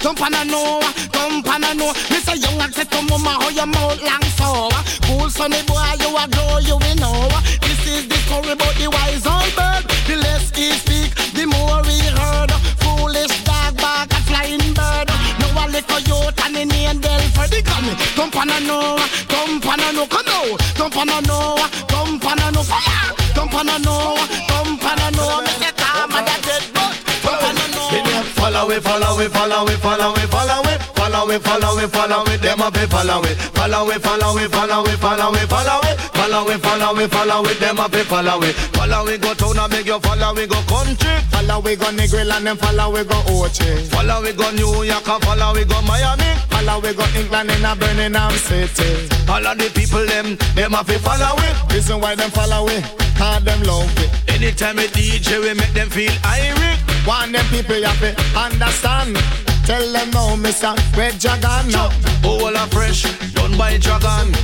fire. Company know, company know. Me say young and say to mama, how your mouth long so. Cool sonny boy, you a glow, you will know. This is the story about the wise old bird. The less he speak, the more he heard. Foolish dog back a flying bird. No a little youth and the angel for the gun. Company know, company know, come out. Company know, company know fire. Company know, it, follow it, follow it, follow it, follow it, follow it, follow it, follow it. Them a be follow it, follow it, follow it, follow it, follow it, follow it, follow it, follow it, follow it. Them a be follow it, follow it. Go town and make you follow it. Go country, Follow we go Negril and then follow we go Ochi. follow it. Go New York and follow it. Go Miami. Follow we go England in a Birmingham City. All of the people them, them a be follow it. Reason why them follow we, cause them love it. Anytime a DJ we make them feel irate. Want them people you have to understand. Tell them no, Mr. Red Dragon. No. All a fresh, done by Dragon.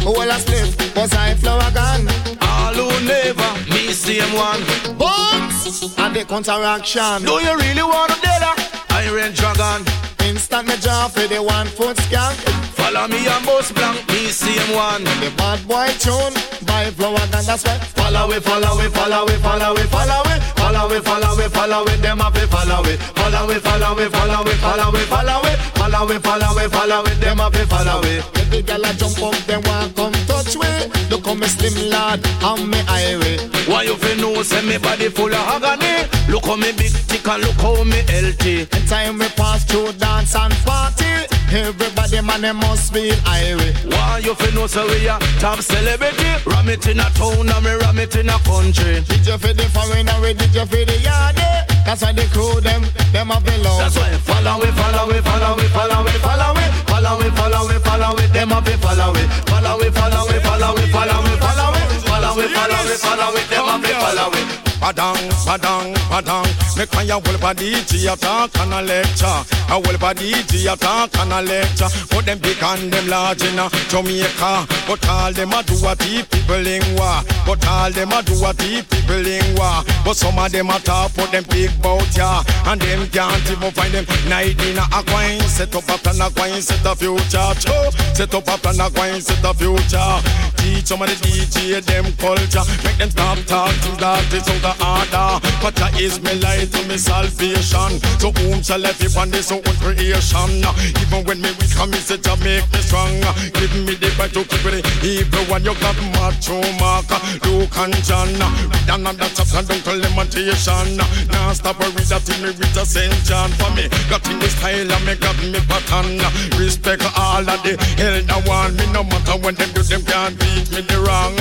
Oh, all a split, was I Flourgon. All who never, me same one. Bombs and the counteraction. Do you really want to dead Iron Dragon. Instant me jaw for the one foot scan. Follow me and boss blank, me same one. The bad boy tune by Flourgon. That's why. Follow it, follow it, follow it, follow it, follow it, follow it, follow it, follow it. Them be follow it, follow it, follow it, follow it, follow it, follow it, follow it, follow it, follow it. Them be follow it. Every girl a jump up, them want come touch me. Look how me slim lad, and me highway. Why you feel no say me body full of agony? Look how me big tick and look how me healthy. Time we pass through dance and party. Everybody man they must be highway. Why you feel no say we a top celebrity? Ram it in a town and me ram it in a country. Did you feel the foreign and we did you feel the yard? That's why the crew them, them have been love. That's why follow it, follow it, follow it, follow it, follow it, follow it, follow it, follow it. Them a be follow it, follow it, follow it, follow it, follow it, follow it, follow it, follow it, follow it. Them a be follow it. Padang, padang, padang. Make my whole body G attack and a lecture. A whole body G attack and a lecture. But them big and them large in a Jamaica. But all them a do what the people in war. But all them a do what the people in war. But some of them a talk put them big bout ya. And them can't even find them night in a coin. Set up a plan a coin, set a future. Cho. Set up a plan a coin, set a future. Teach some of the DJ them culture. Make them stop talking that is out of order. But that is me light to me salvation. So whom shall I be on this own creation? Even when me weak, me say to make me strong. Give me the right to keep it evil when you got macho mark. Luke and John. Read another chapter, don't tell limitation. Now stop and read that me with a St. John for me. Got in the style and me got me pattern. Respect all of the elder one. Me no matter when them do them can't beat me the wrong.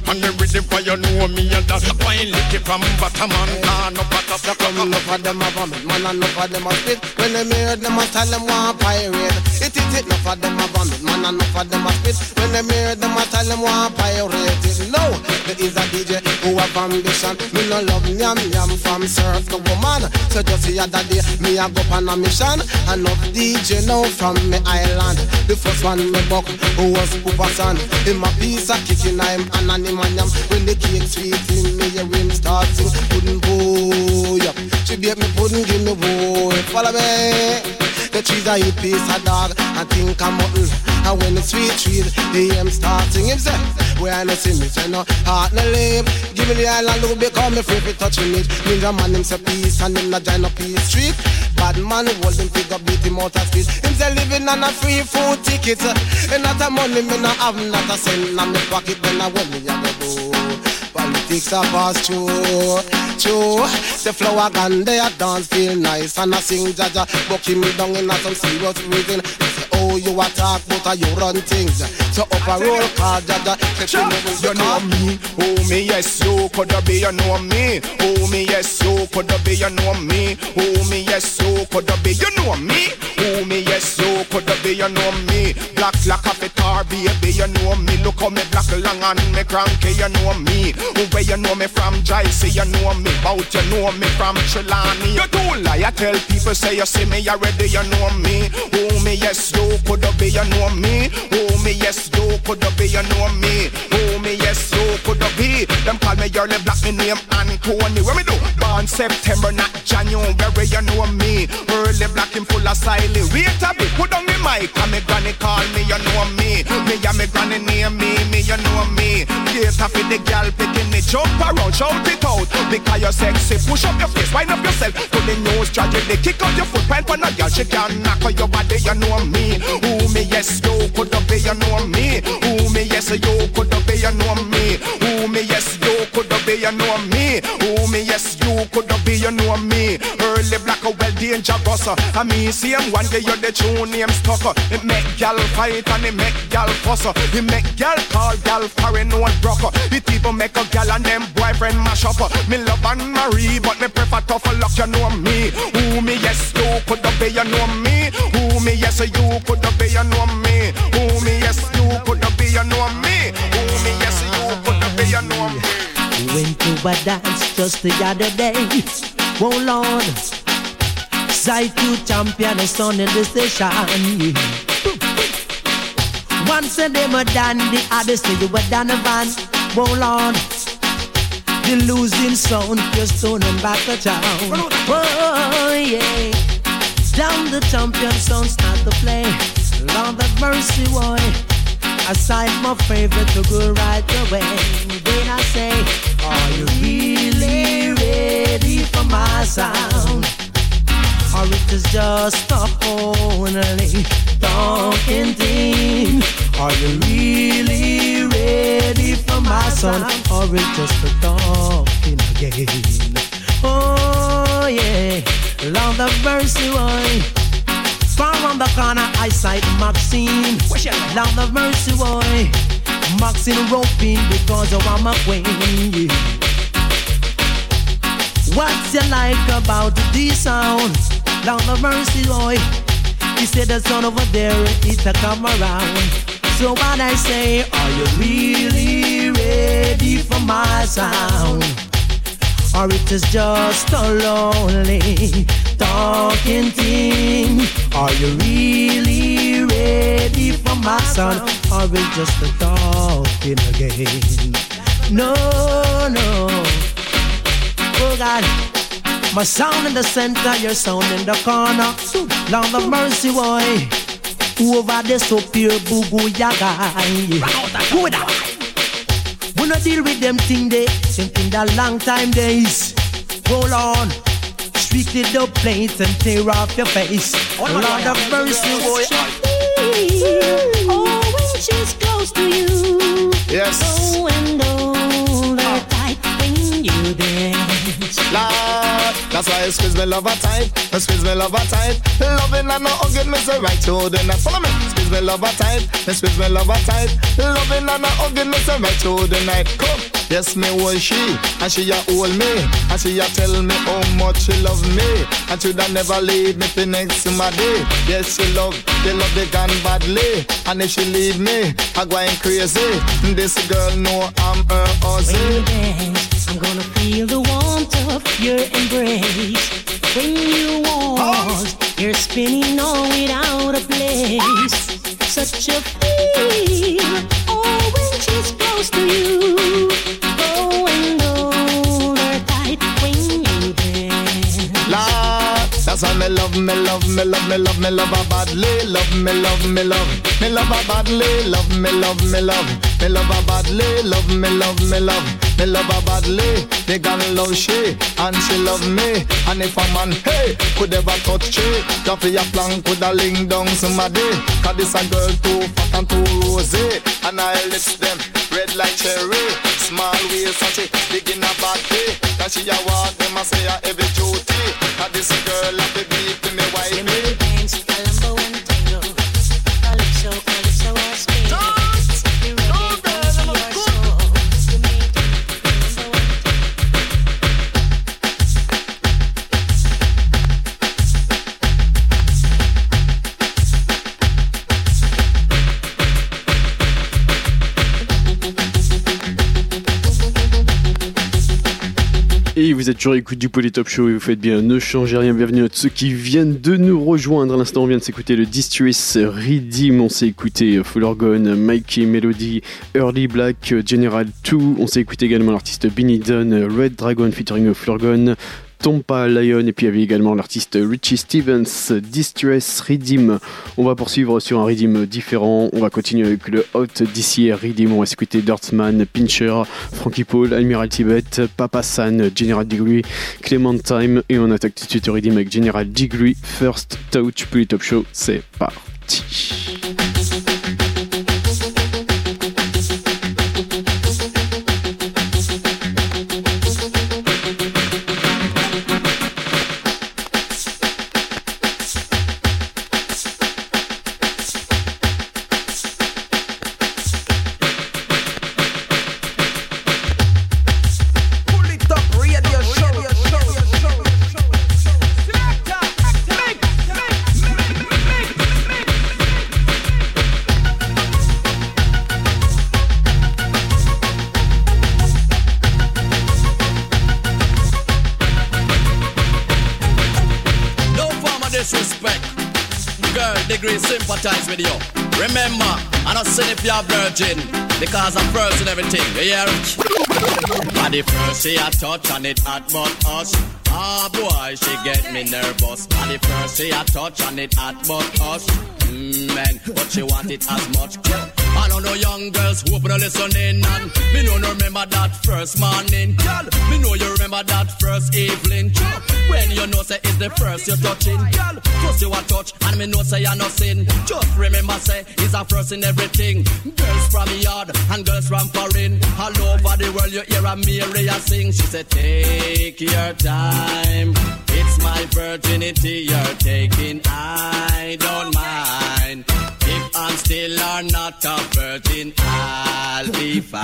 Me on the rhythm for you know me and that. Why lick it from bottom and can no bottom. Come enough of them a vomit, man, and enough of them a spit. When them hear them a tell them want pirate. It it, it, enough of them a vomit, man, and enough of them a spit. When them hear them a tell them want pirate. It no, there is a DJ who have ambition. Me no love yam yam from surf to woman. So just the other day, me a go on a mission. Enough DJ now from me island. The first one me buck who was Papa San. Him a piece of him and an him and yam. When the cake sweet him, me hear him start sing. Pudding boy, she beat me pudding, give me boy. Follow me. The trees I eat piece of dog and think I'm mutton. And when it's sweet trees, the aim starting himself. Where I no see me say no heart no live. Give me the island look because me free for touching it. Ninjaman him say peace and him not join up peace street. Bad man hold him figure beat him out of street. Him say living on a free food ticket. And not a money me no have, not a cent in my pocket. Then I want me a go. Politics are pass through, through. The Flourgon, they a dance feel nice and I sing Jaja, buck me down in a some serious reason. Oh you attack, but uh, you run things. So up a roll card, take me You know me, oh me yes you coulda be you know me, oh me yes you coulda be you know me, oh me yes you coulda be you know me, oh me yes you coulda be you know me. Black like a guitar baby you know me, look how me black long and me cranky you know me, oh where you know me from Jai say you know me, bout you know me from Trelawney. You do lie, I tell people say you see me already you know me, oh me yes you coulda be you know me, oh me yes you coulda be you know me, oh me yes you coulda be. Them call me early black me name and Coney. What me do? Born September not January you know me. Early black him full of style. Wait a bit, put on the mic and me granny call me you know me. Me and me granny name me, me you know me. Get off the girl picking it, jump around, shout it out because you're sexy. Push up your face, wind up yourself to the nose tragedy. Kick out your foot, pant on a girl, she can knock on your body, you know me. Who me yes, you could be, you know me. Who me yes, you could be, you know me. Ooh me yes, you could be, you know me. Ooh me yes, you could be, you know me. Early black, oh, well dangerous. I mean, same one day you're the true name stuck. It make gal fight and it make gal fuss. It make gal call gal foreign one broke. It even make a gal and them boyfriend mash up. Me love and Marie, but me prefer tough luck. You know me. Ooh me yes, you could be, you know me. Ooh me yes, you could be, you know me. Ooh me yes, you could be, you know me. Ooh me yes, you you know me. Went to a dance just the other day. Oh Lord, you champion is on in the station. One said they were done, the other said you a van. Oh Lord, the losing sound, you're stoning back to town. Oh yeah, down the champion sound start to play. Lord have mercy, boy. Aside my favorite to go right away. Then I say, Are you really ready for my sound? Or it is just a only talking thing? Are you really ready for my sound? Or it's just a talking again? Oh yeah, Lord have mercy, boy. Far on the corner, I sight Maxine. Lord of mercy, boy. Maxine roping because of I'm a queen. Yeah. What's you like about this sound? Lord of mercy, boy. He said the son over there is to come around. So what I say, are you really ready for my sound? Or it is just a lonely talking thing? Are you really ready for my sound? Or it's just a talking again? No, no. Oh God. My sound in the center, your sound in the corner. Lord of mercy, boy. Over the soap here, boo boo yaga. Who that? We no deal with them thing they thinking the long time days. Roll on, strictly the plates and tear off your face. Oh, Lord of mercy, boy. Oh, when she's close to you. Yes. Oh, and hold her tight you dance. Lord, that's why I squeeze me love her tight. I squeeze me love her tight. Loving and no hugging me say right to the night. Follow me. Squeeze me love her tight. I squeeze me love her tight. Loving and no hugging me say right to the night. Come. Yes, me was she, and she a hold me, and she a tell me how much she love me, and she da never leave me for next to my day. Yes, she love, they love the gun badly, and if she leave me, I going crazy. This girl know I'm her you dance, I'm gonna feel the warmth of your embrace. When you walk, you're spinning all without a place. Such a feel. Oh, when she's close to you. Oh, and hold her tight. Lord, that's I me love, me love, me love, me love, me love her badly. Love me, love me, love, me love her badly. Love me, love me, love, me love her badly. Love me, love me, love, me love her badly. Me gon' love she, and she love me. And if a man, hey, could ever touch she, coffee a plank with a ling down somebody. Cause this a girl too fat and too rosy. And I lips them red like cherry. Small waist and she big in a body. Cause she a want them a say a heavy duty. Cause this girl a the beat to me wifey. Et vous êtes toujours à l'écoute du Polytop Show et vous faites bien, ne changez rien, bienvenue à ceux qui viennent de nous rejoindre. À l'instant, on vient de s'écouter le Distress Redeem, on s'est écouté Full Orgon, Mikey Melody, Early Black, General 2, on s'est écouté également l'artiste Benny Dunn, Red Dragon featuring Full Orgon, Tompa Lion et puis il y avait également l'artiste Richie Stevens, Distress Redeem. On va poursuivre sur un Redeem différent. On va continuer avec le Hot DCR Redeem. On va s'écouter Dirtman, Pincher, Frankie Paul, Admiral Tibet, Papa San, General Degree, Clementine et on attaque tout de suite Redeem avec General Degree. First Touch, puis Top Show, c'est parti. Sympathize with you. Remember, I don't saying if you're virgin, because I'm first in everything. You hear it? And the first she a touch and it hot but us. Ah boy, she get me nervous. And the first she a touch and it hot but us. Mm, man, but she want it as much. I don't know young girls who open listening and me know no remember that first morning. Girl, me know you remember that first evening. Chop. When you know say it's the first you're touching. Girl, cause you a touch and me know say you're not sin. Just remember say it's a first in everything. Girls from the yard and girls from foreign. All over the world you hear a Mary a sing. She said take your time. It's my virginity you're taking. I don't mind. I'm not a virgin, I'll be fine.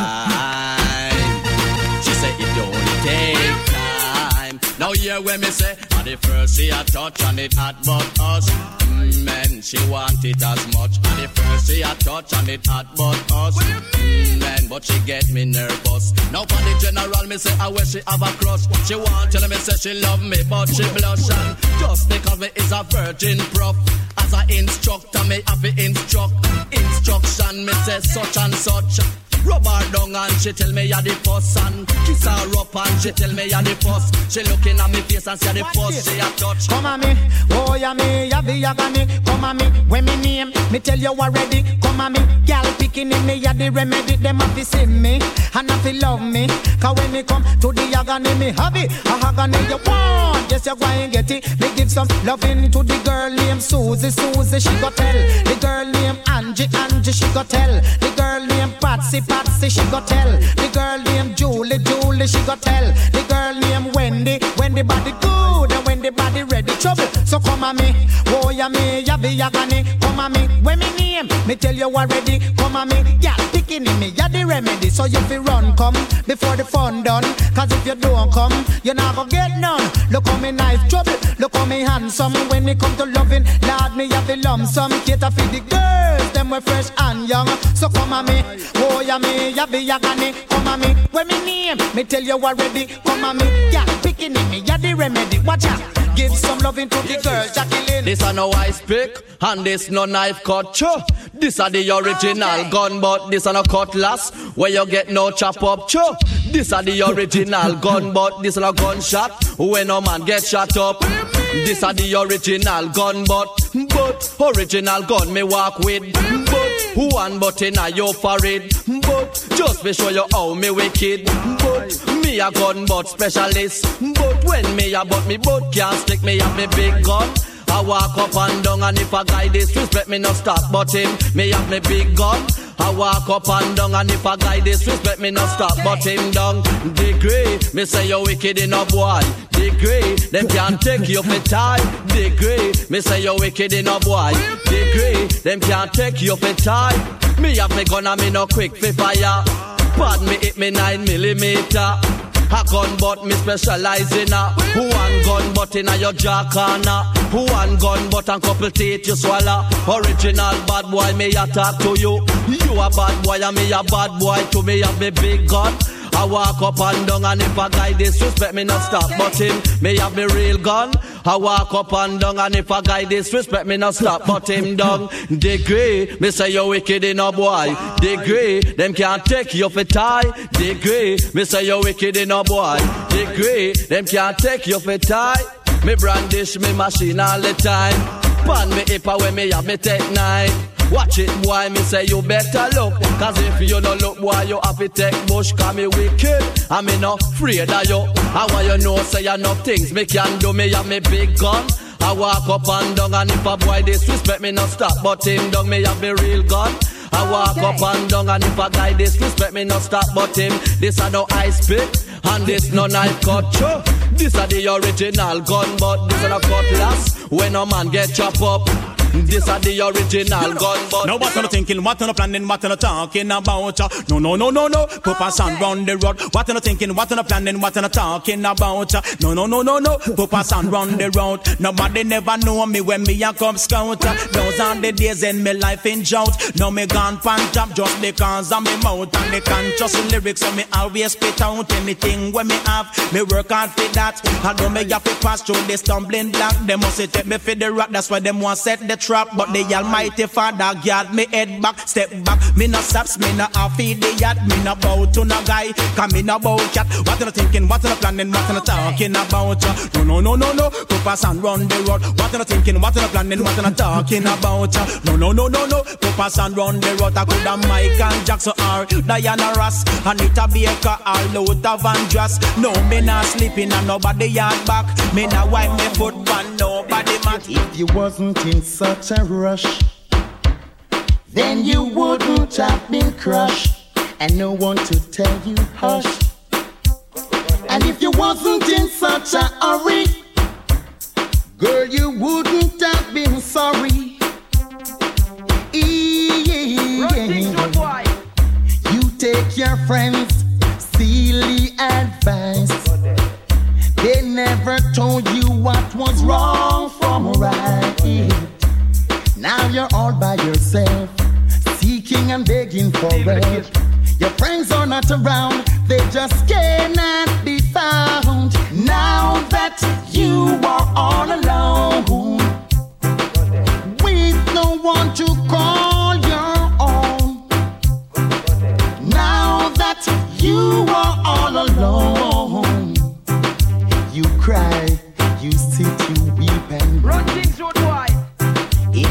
She said it only take time. Now hear when me say, the first she a touch and it hot but us. Mm, Man, she want it as much. At the first she a touch and it hot but us. Mm, Man, but she get me nervous. Now for the general, me say, I wish she have a crush. She want tell me say she love me, but she blush and just because me is a virgin prof. As a instructor, me have to instruct. Instruction, me say such and such. Rub her down and she tell me you're the first and kiss her up and she tell me you're the first. She looking at me face and say the first she a touch. Come on me, oh yeah me, ya be agony. Come on me, when me name, me tell you already. Come on me, gal picking in me, ya the remedy. Them have to see me and have to love me. Cause when me come to the agony, me have it. A agony you want, yes you go and get it. Me give some loving to the girl named Susie, Susie she go tell. The girl named Angie, Angie she go tell. The girl named Patsy, Patsy she go tell. The girl named Julie, Julie she go tell. The girl named Wendy, Wendy body good and the body ready trouble. So come on me, oh yeah me, ya be agony. Come on me, when me name, me tell you already. Come on me, yeah, picking in me, ya the remedy. So you fi run come before the fun done. Cause if you don't come, you not gonna get none. Look on me knife trouble, look on me handsome. When it come to loving, Lord me have the lump sum. Cater for the girls, them we fresh and young. So come on me, oh yeah me, ya be agony. Come on me, when me name, me tell you already. Come on me, yeah, picking in me, ya the remedy. Watch out. Give some loving to the girls, Jacqueline. This a no ice pick, and this no knife cut. Cho. This a the original gun, but this a no cutlass. Where you get no chop up. Cho. This a the original gun, but this a no gunshot. When no man get shot up. This a the original gun, but but original gun me walk with. But one button a your forehead. But just be show you how me wicked. But me a gun but specialist. But when me a but me but can't stick me have me big gun. I walk up and down and if a guy disrespect me no stop but him me have me big gun. I walk up and down and if a guy disrespect me no stop but him down. Degree, me say you wicked enough boy. Degree, them can't take you for tie. Degree, me say you wicked enough boy. Degree, them can't take you for tie. Me have me gun and me no quick for fire. Pad me hit me nine millimeter. A gun but me specialize in a. One gun but in a your jaw corner One gun but and couple teeth you swallow? Original bad boy me attack to you. You a bad boy and me a bad boy To me have me big gun. I walk up and down and if a guy disrespect me not stop but him me have me real gun I walk up and down and if a guy disrespect me not stop but him down. Degree, me say you wicked in a boy. Degree, them can't take you for tie. Degree, me say you wicked in a boy. Degree, them can't take you for tie. Me brandish me machine all the time. Pan me hip when me have me take nine Watch it, boy, me say you better look. Cause if you don't look, boy, you have to take bush. Cause me wicked, I me not afraid of you. I want you know, say enough things me can do. Me have me big gun. I walk up and down, and if a boy disrespect me, not stop. But him down, me have me real gun. I walk up and down, and if a guy disrespect me, not stop. But him, this a no ice pick, and this no knife cut. This a the original gun, but this a no cutlass. When a man get chop up. This are the original gun, but Now what are you thinking, what are you planning, what are you talking about? No, no, no, no, no, put a sound round the road. What are you thinking, what are you planning, what are you talking about? No, no, no, no, no, put a sound round the road. Nobody never know me when me a come scout. Those are the days in me life in drought. Now me gone pan top just because of me mouth and the conscious lyrics. So me always spit out anything when me have. Me work hard for that. I know me have to pass through the stumbling block. Them must take me for the rock. That's why them want set the trap. But the Almighty Father guard me head back, step back. Me no saps, me no half feed the yacht. Me no bow to no guy, come me no bow cat. What you thinking? What you planning? What you talking about? No, no, no, no, no. Go pass and run the road. What you thinking? What you planning? What you talking about? No, no, no, no, no. Go pass and run the road. I could have Michael Jackson or Diana Ross, Anita Baker or Luther Vandross. No, me not sleeping and nobody yard back. Me not wipe me foot on nobody mat. If you wasn't in such a rush, then you wouldn't have been crushed, and no one to tell you hush. And if you wasn't in such a hurry, girl, you wouldn't have been sorry. You take your friends' silly advice. They never told you what was wrong from right. Now you're all by yourself, seeking and begging for help. Your friends are not around, they just cannot be found. Now that you are all alone, with no one to call your own. Now that you are all alone, you cry, you sit, you weep and run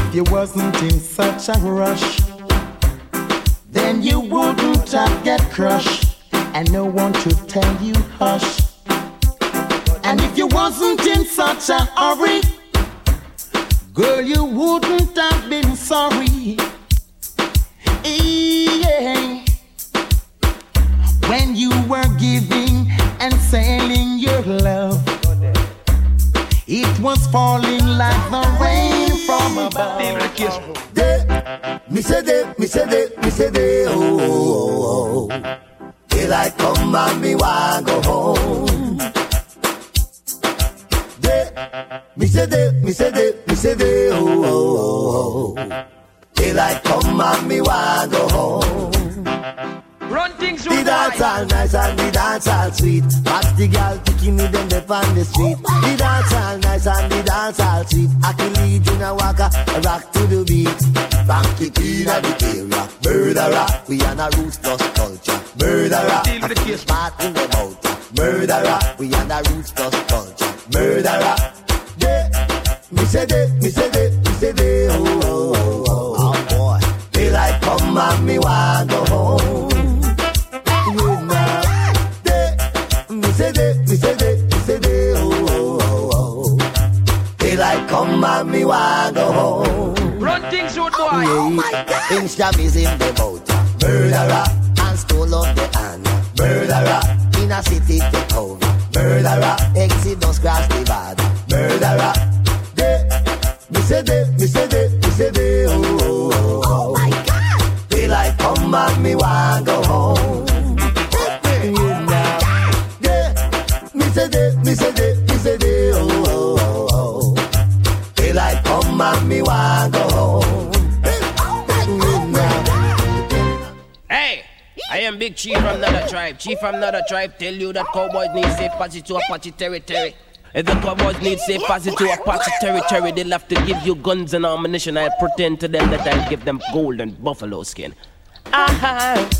If you wasn't in such a rush, then you wouldn't have get crushed, and no one to tell you hush. And if you wasn't in such a hurry, girl, you wouldn't have been sorry. Yeah. When you were giving and selling your love, it was falling like the rain from above. Me say they, me say they, me say they, oh, oh, oh. Daylight come and me want go home. They, me say they, me say they, me say they, oh, oh, oh, oh. Daylight come and me want go home. Run things The dance all nice and the dance all sweet. Watch the girl picking me them up on the street. The dance all nice and the dance all sweet. I can lead you murderer, rock to the beat. Funky queen of the area, murderer. We on a ruthless culture, murderer. Deal with the case. Smart in the mouth, murderer. We on a ruthless culture, murderer. Yeah, me say they, me say they, me say they, oh, oh, oh, oh, oh, oh, oh, oh. boy. Daylight come and me want go home. Daylight come and me want go home. Run things, road boy. Oh my God. Insta is in the boat. Murderer. And stole up the hand. Murderer. In a city take over. Murderer. Exodus cross the border. Murderer. They, me say they, me say they, me say they, oh, oh, oh, oh. my God. Daylight come and me want go home. Chief from another tribe. Chief from another tribe tell you that cowboys need safe passage to Apache territory. If the cowboys need safe passage to Apache territory, they'll have to give you guns and ammunition. I'll pretend to them that I'll give them gold and buffalo skin. Ah,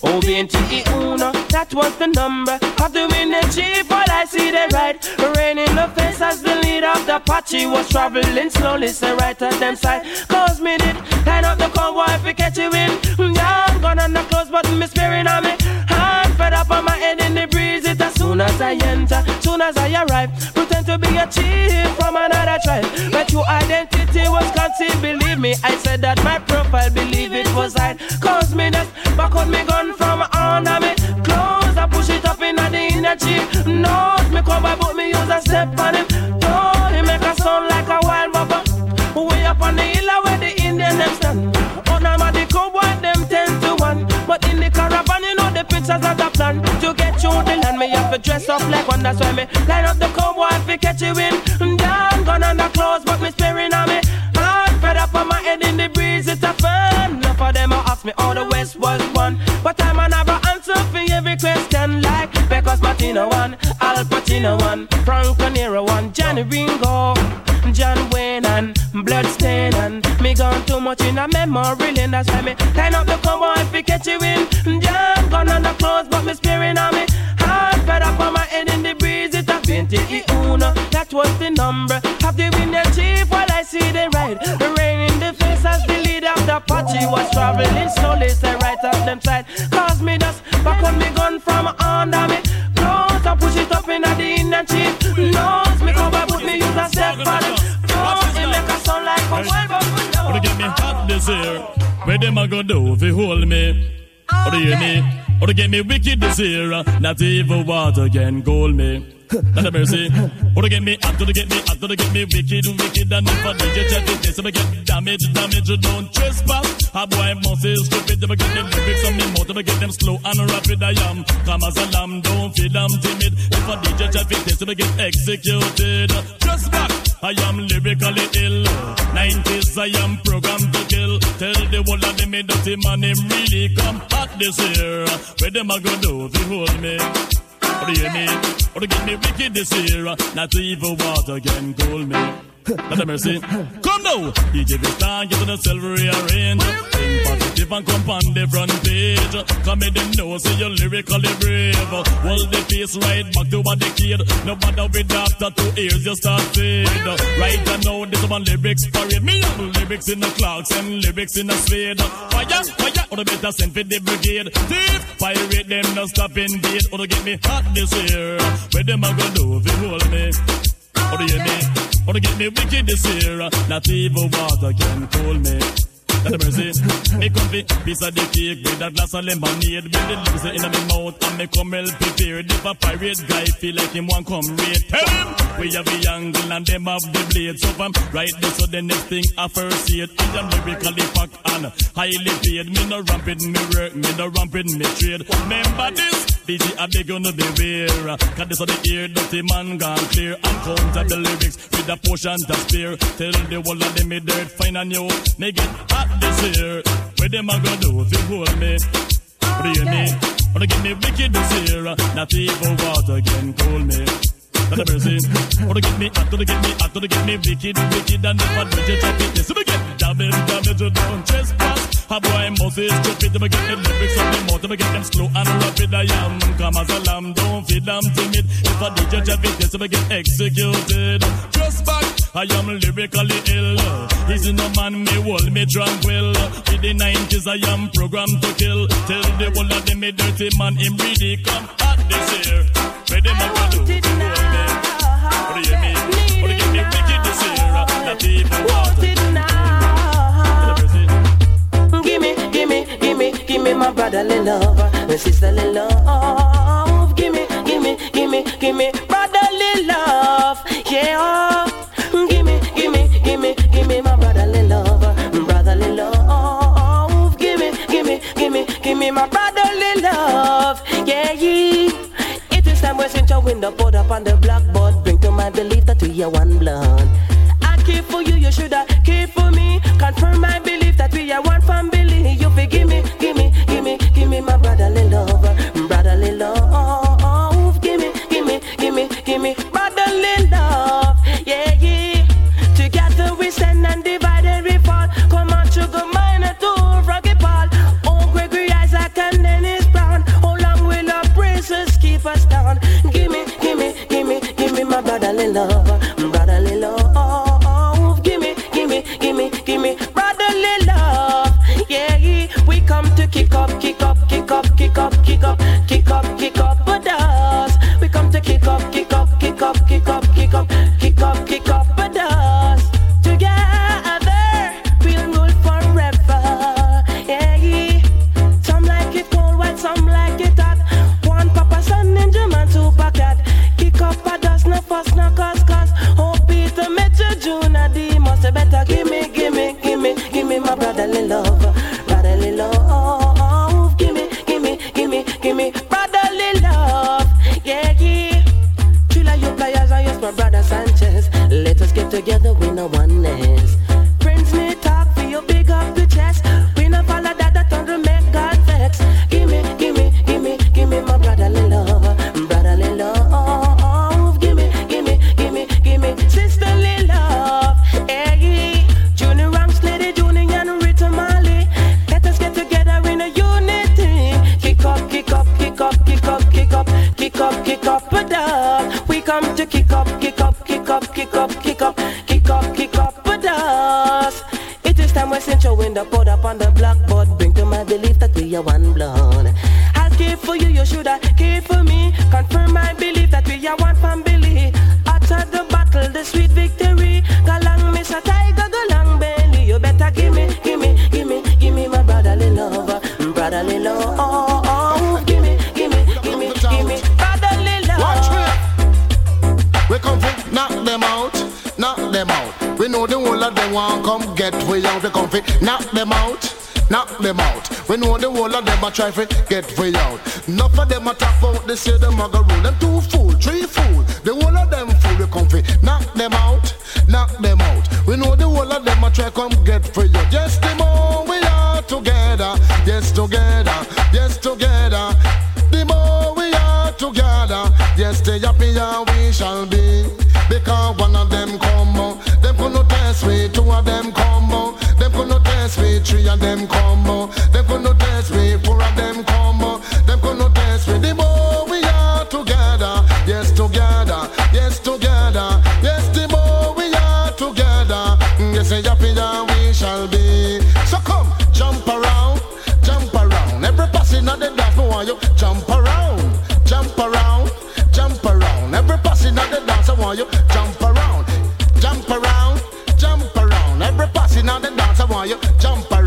Oh, BNTE Uno, that was the number of the winning chief. All I see they right, rain in the face as the leader of the Apache was traveling slowly, so right at them side. Cause me did line up the convoy if we catch you in. Mm, yeah, I'm gonna not close, but me spirit on me. Fed up on my head in the breeze. It as soon as I enter, soon as I arrive. Pretend to be a chief from another tribe, but your identity was concealed. Believe me, I said that my profile, believe it was I. Cause me just back on me gun from under me clothes. I push it up in the inner cheek. Nose me cover, but me use a step on him. Though he make a sound like a wild bubble. Way up on the hill where the Indian them stand. You the pictures of the plan. To get through the land, me have to dress up like one. That's why me line up the cowboy we catch you in. Down, gun the clothes, but me sparing on me. Hand fed up on my head in the breeze, it's a fun. Enough of them ask me how the West was won. But I'm an never answer for every question like because Martino one, Al Pacino one, Franco Nero one, Johnny Ringo, John Wayne and Bloodstain and me gone too much in a memory lane. That's why me line up the combo if we catch you in. Jam gun on the clothes, but me sparing on me. Hand fed up on my head in the breeze. It a 20 uno. That was the number. Have the winner chief while I see the ride. The rain in the face as the leader of the Apache was traveling slowly. Say right up them side. Cause me just back on me gun from under me. Close I push it up in the inner chief. Nose use a step on it. Nose it make a sound like a wild Or to get me hot this year. Where them a go do if you hold me? Or to hear me? Or to get me wicked this year. Not even water can cool me. Not a mercy. Or to get me or to get me or to get me wicked, wicked, and if I DJ chat it, this, get damage, damage, don't trespass. A boy must is stupid, I get the lyrics on me if I get them slow and rapid, I am. Come as a lamb, don't feel I'm timid. If I DJ chat it, this, get executed. Just back. I am lyrically ill. 90s, I am programmed to kill. Tell the whole of them, me dirty man, him really come hot this year. Where them a go do you hold me? Or do you hear me? Or to get me wicked this year? Not even water can cool me. Not a mercy. Come now, DJ Vista, get to the silver rearrange. Think positive and come on the front page. Come in them know, say you're lyrically brave. Hold the face right back to what the kid. No matter with after two ears, you start fade. Right now, this one lyrics parade. Me have lyrics in the clocks and lyrics in the spade. Fire, fire, or the better send for the brigade. Thief, pirate them, no stop invade. Or oh, to get me hot this year. Where them a go do if you hold me? Oh, or do you hear me? Or to get me wicked this year. Not even water can cool me. Not a mercy. Me come fi piece of the cake with a glass of lemonade. With the lips in my mouth and me come well prepared. If a pirate guy feel like him want come raid, tell him we have the angle and them have the blade. So I'm right there, so the next thing I first see it. I am lyrically packed and highly paid. Me no ramping me work, me no ramping me trade. Remember this. DJ I beg you no beware Cause this are the ear dirty man gone clear. And counter the lyrics with a portion to spare. Tell the whole of them me dirt fine and you. Me get hot this year. Where them a go do if you hold me? What do you mean? Wanna get me wicked this year? Not even water can cool me. Not a mercy. Wanna get me hot, gonna get me hot, gonna get me wicked, wicked, and never do you chop it. This get damage, damage, you don't trespass. A boy must is stupid, to get the lyrics of the mouth, to get them slow and rapid. I am come as a lamb, don't feel damn timid. If I do you chop it, this get executed. Just back, I am lyrically ill. Easy no man, me hold me tranquil. In the 90s, I am programmed to kill. Tell the whole of them, me dirty man, him really come hot this year. Where them go do? Do? What do you get me wicked this year? Uh, not even water. Gimme, brotherly love, my sisterly love. Gimme, gimme, gimme, gimme brotherly love, yeah. Gimme, gimme, gimme, gimme my brotherly love, brotherly love. Gimme, gimme, gimme, gimme my brotherly love, yeah. It is time we sent your window, put up on the blackboard, bring to my belief that we are one blood. I care for you, you shoulda care for me. Confirm my belief that we are one family. Me, my brotherly love, brotherly love. Give me, give me, give me, give me brotherly love. Yeah, yeah. Together we stand and divide and we fall. Come on, Sugar Minott to Rocky Paul. Oh, Gregory Isaac and Dennis Brown. How long will our praises keep us down? Give me, give me, give me, give me my brotherly love, knock them out. Knock them out. We know the whole of them a try to get we out. Enough of them a talk about they say them a go rule. Them two fool, three fool. The whole of them fool. We come to knock them out, knock them out. We know the whole of them a try come get we out. Yes, the more we are together, yes together, yes together. The more we are together, yes, the happier we shall be. Because one of them come, them could not test me. Two of them come, them could not test me. Three of them come, uh, them could not test me. Four of them come, uh, them could not test me. The more we are together, yes, together, yes, together, yes, the more we are together, mm, yes, happier we shall be. So come, jump around, jump around. Every passing of the dance, I want you jump around, jump around, jump around. Every passing of the dance, I want you jump you jump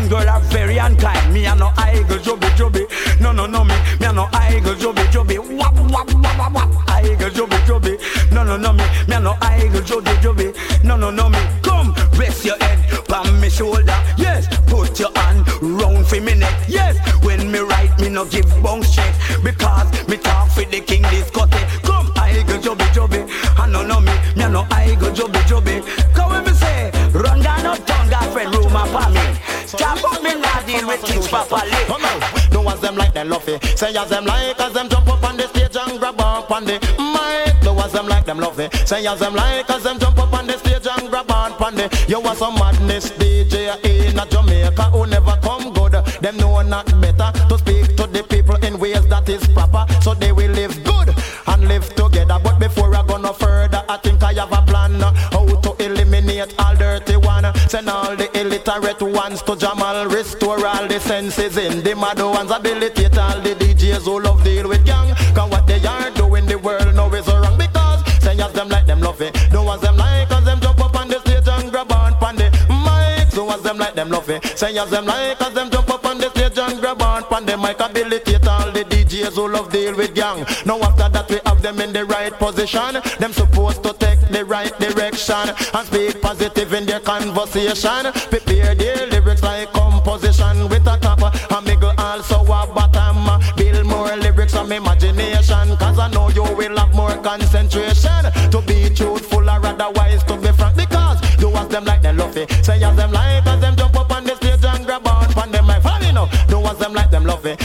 kind girl are very unkind. Me I no eagle jobby jobby. No no no me me I no eagle jobby jobby. Wap wap wap wap wap. Eagle jobby jobby. No no no me me I no eagle jobby jobby. No no no me. Come rest your head on me shoulder. Yes, put your hand round for me neck. Yes, when me right me no give bounce check. properly. Come out. No one's them like them love it. Say as them like as them jump up on the stage and grab on on the mic. No one's them like them love it. Say as them like as them jump up on the stage and grab on on the. You want some madness DJ in a Jamaica who never come good. Them know not better to speak to the people in ways that is proper. So they will live good and live together. But before I go no further, I think I have a illiterate ones to Jamal, restore all the senses in the mad ones, habilitate all the DJs who love deal with gang. Cause what they are doing, the world know is wrong because say as them like them love it, don't want them like cause them jump up on the stage and grab on pan the mic. So as them like them love it, say as them like cause them jump up on the stage and grab on pan the mic, habilitate all the DJs who love deal with gang. Now after that we have them in the right position, them supposed to take and speak positive in their conversation. Prepare their lyrics like composition with a top and miggle also a bottom. Build more lyrics from imagination, cause I know you will have more concentration to be truthful or otherwise to be frank. Because do as them like they love it, say as them like as them jump up on the stage and grab on pan them me now. Do as them like them love it,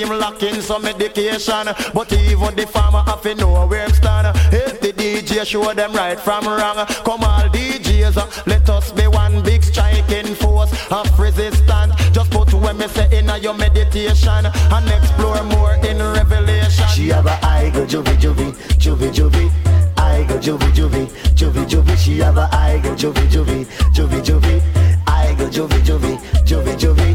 if you see him lacking some medication. But even the farmer have to know where him stand. If the DJ show them right from wrong, come all DJs, uh, let us be one big striking force of resistance. Just put when me say in your meditation and explore more in revelation. She have a eye go juvie juvie, juvie juvie. I go juvie juvie, juvie juvie. She have a eye go juvie juvie, juvie juvie. I go juvie juvie, juvie juvie.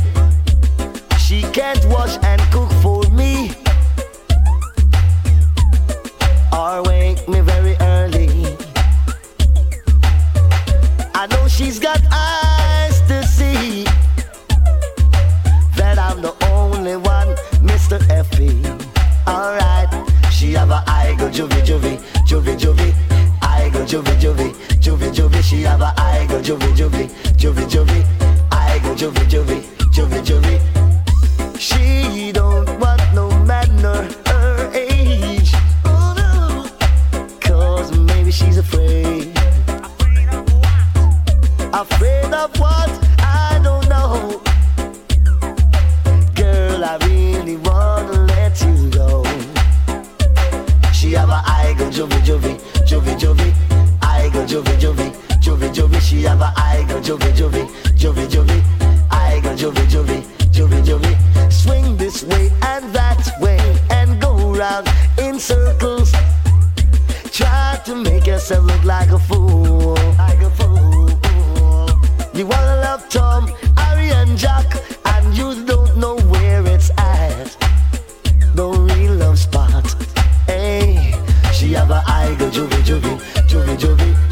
Juvie juvie, juvie juvie. I go juvie juvie, juvie juvie. She have a eye go juvie juvie, juvie juvie. I go juvie juvie, juvie juvie. She don't want no man or her age. Oh no, cause maybe she's afraid. Afraid of what? I don't know. Girl, I really wanna let you. She have a eye go juvie juvie, juvie juvie. I go juvie juvie, juvie juvie. She have a eye go juvie juvie, juvie juvie. I go juvie juvie, juvie juvie. Swing this way and that way and go round in circles. Try to make yourself look like a fool. Like a fool. You wanna love Tom, Harry and Jack, and you don't know where it's at. Go juvie juvie, juvie juvie.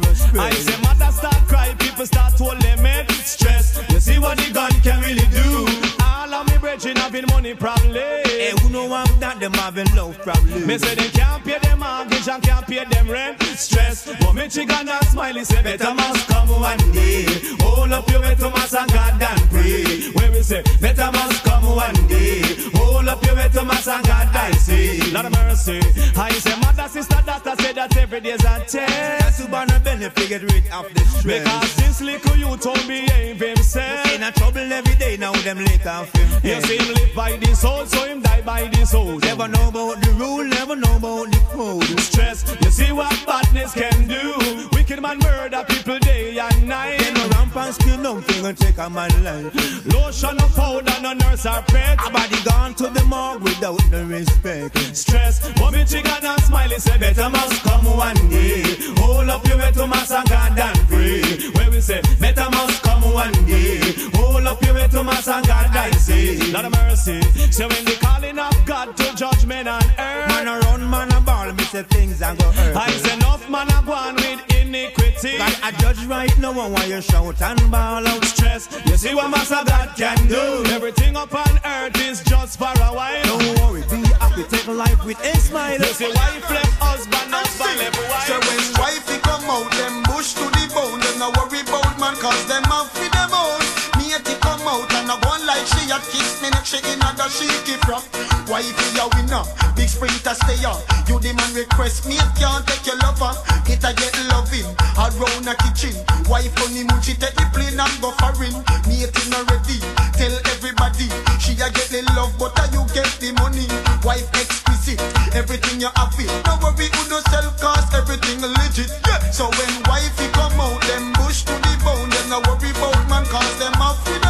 The ground, marrow spread. I say mother start cry, people start to limit stress. You see what the gun can really do. All of me brethren having money problem. Hey, who know want that them having love problem? Me say they can't pay them mortgage and can't pay them rent. Stress, but me chicken and smiley say better must come one day. Hold up your way to mass and God and pray. When we say better must come one day. Hold up your way to mass and God I say. Lord of mercy. I say mother, sister, daughter say that every day's a test. That's who born a benefit get rid of the stress. Because this little you told me behave himself. In a trouble every day now them lick off him. You see him live by this soul, so him die by this soul. Never know about the rule, never know about the code. Stress, you see what can do. Wicked man murder people day and night. Then no ramp and skill nothing and take a man life. Lotion of powder, no nurse or pet. A body gone to the morgue without no respect. Stress, mommy chicken and smiley say better must come one day. Hold up your way to mass and God and pray. When we say better must come one day. Hold up your way to mass and God I say. Lord of mercy. So when the calling of God to judgment on earth. Man a run, man a ball, me say things and go hurt. I say enough man a go on with iniquity. God a judge right now and why you shout and ball out stress. You see what Master God can do. Everything up on earth is just for a while. Don't worry, be happy, take life with a smile. You see wife left husband, husband left wife. So when wifey come out, them bush to the bone. Them no worry about man, cause them have like she a kiss me neck, she in a the she keep rock. Wifey a winner, big sprinter stay on. You the man request me, can't take your lover. It a get loving, around a kitchen. Wife on the moon, she take the plane and go foreign. Matey not ready, tell everybody. She a get the love, but a you get the money. Wife exquisite, everything you have it. No worry, who no sell cause everything legit. Yeah. So when wifey come out, them bush to the bone. Them no worry about man cause them off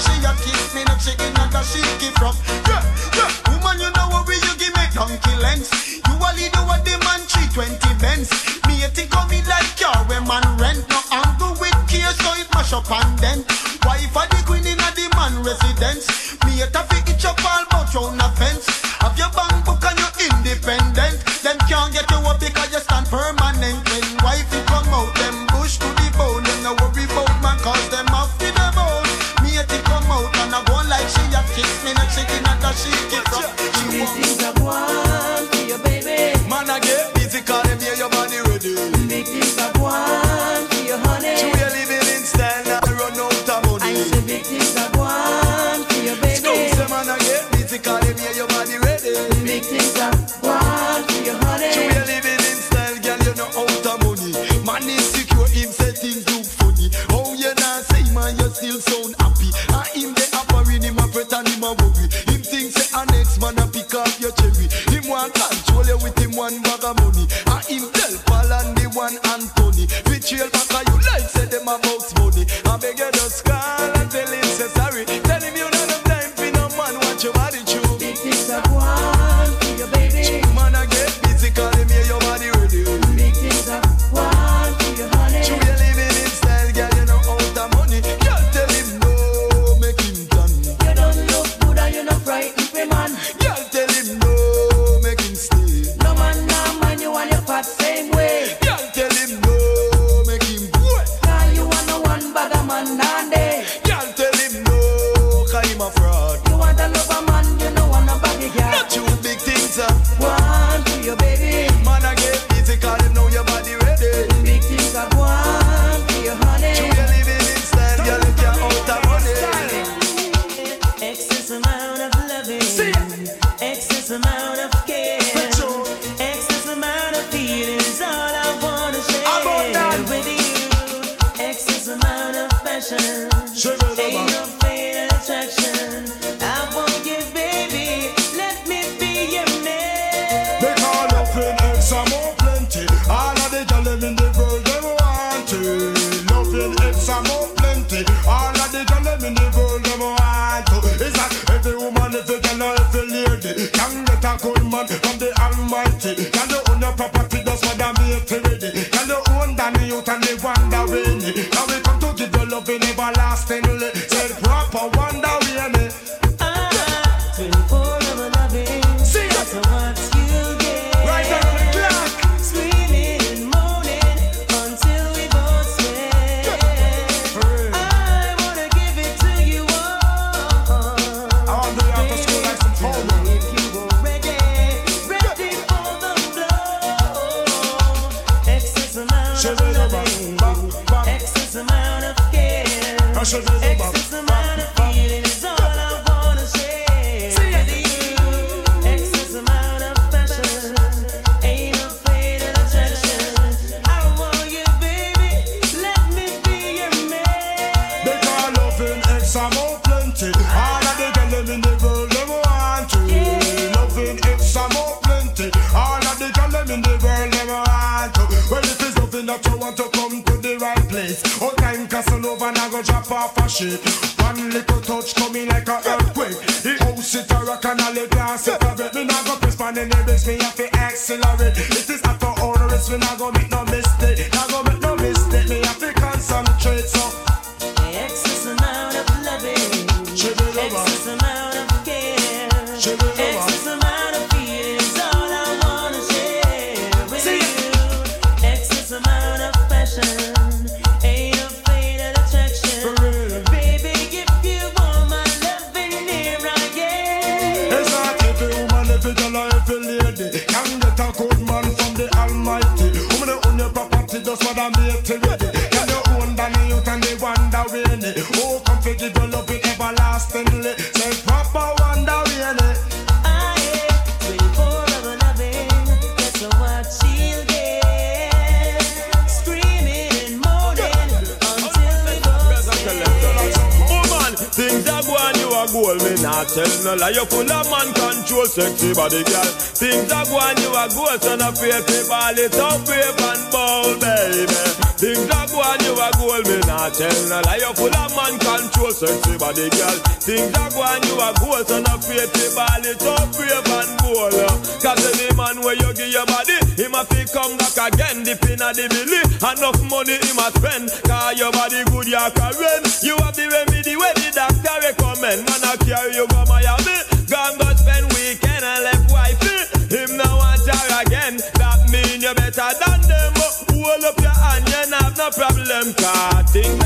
she a kiss me neck shaking and a she keep from. Yeah, yeah. Woman, you know worry you give me donkey lens. You only do what the man 320 Benz. Me a think come me like car when man rent. No angle with care so it mash up and then. Wife a the queen in a the man residence. Me a fi itch up all about round a fence. Have your bank book and you independent. Them can't get you up because you like no problem, cause things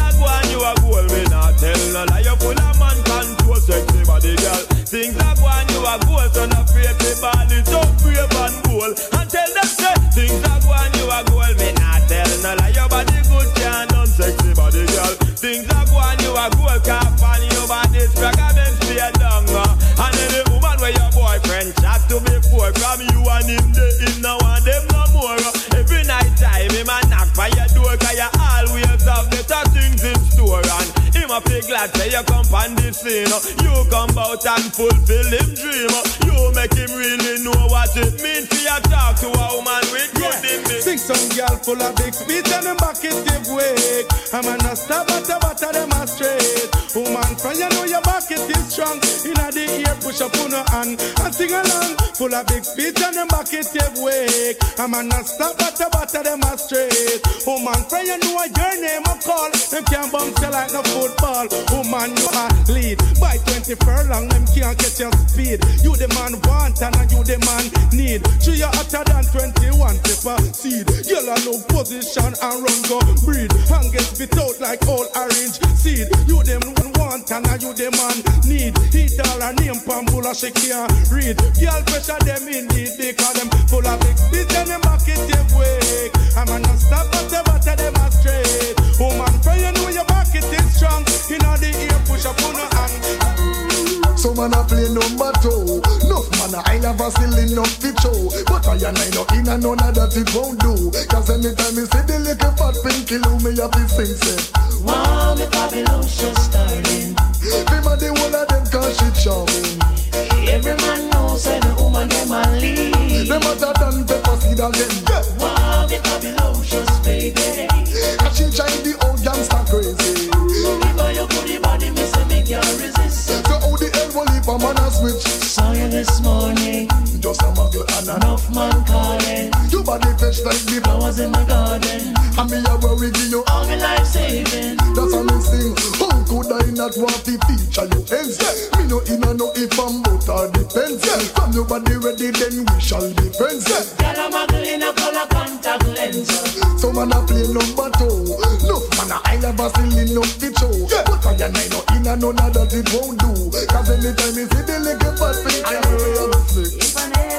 him a fig lad say you come on the scene. Uh. You come out and fulfill him dream. Uh. You make him really know what it means to you talk to a woman with yeah. good image. Sing some girl full of big speed and the back it give way. I'm a nasty butter butter them straight. Woman, friend, you know your back it is strong. Inna the ear push up on her hand and sing along. Full of big feet and them back it take wake. A man not stop at the batter them a straight. Woman pray you know your name a call. Them can't bounce you like no football. Woman you a lead by 20 furlong. Them can't catch your speed. You the man want and you the man need. She you hotter than 21 paper seed. Girl a no position and run go breed. And get spit out like old orange seed. You them want and you the man need. Eat all her name pambula she can't read. Girl pressure of them in need because them full of big bitch and them back it your wake. I'm gonna stop at the them are straight. Woman, pray you know your back it is strong. You know the ear push up on the hand. So man a play number two. No man I love a silly no show. But I and I know in and none of that it won't do. Cause anytime you see the little fat pinky loo, me have to sing why me Babylon she's starting. Be my the one of them cause she charming. Every man say no woman no man leave. Them hotter than pepper seed and them. Yeah. Wow, me Babylonians, baby. And she try the old gangster crazy. Give you put the body, me say me can't resist. So how the hell will leave a man a switch? Saw you this morning. Just a muggle and an off man calling. Your body fresh like the flowers in my garden. And me a worry you all me life saving. That's how me sing. Oh, not want to feature you ends? Me no in a no if I'm but or depends. From your body ready, then we shall be friends. Girl, I'm muggle in a color contact lens. So man a play number two. No man a I never silly no the show. But I and I no in a none that it won't do. Cause anytime you see the little fat thing, I'm real sick.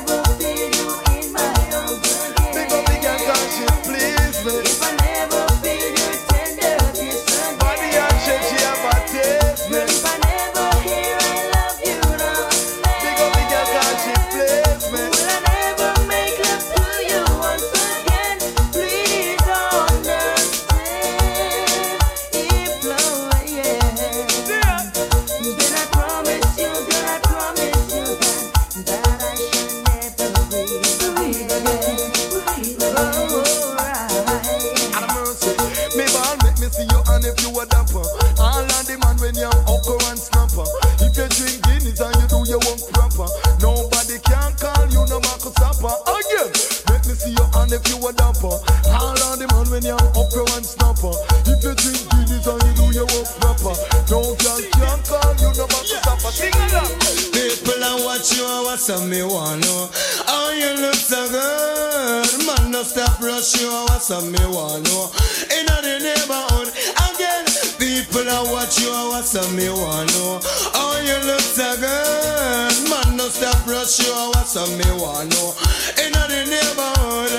No girl can call you no Marcus Zappa. Sing along. People are watch you oh, and what's up me want oh. know How you look so good. Man no stop rush you oh, and what's up me want know Inna the neighborhood again People are watch you and what's up me want know How you look so good. Man no stop rush you and what's up me want know Inna the neighborhood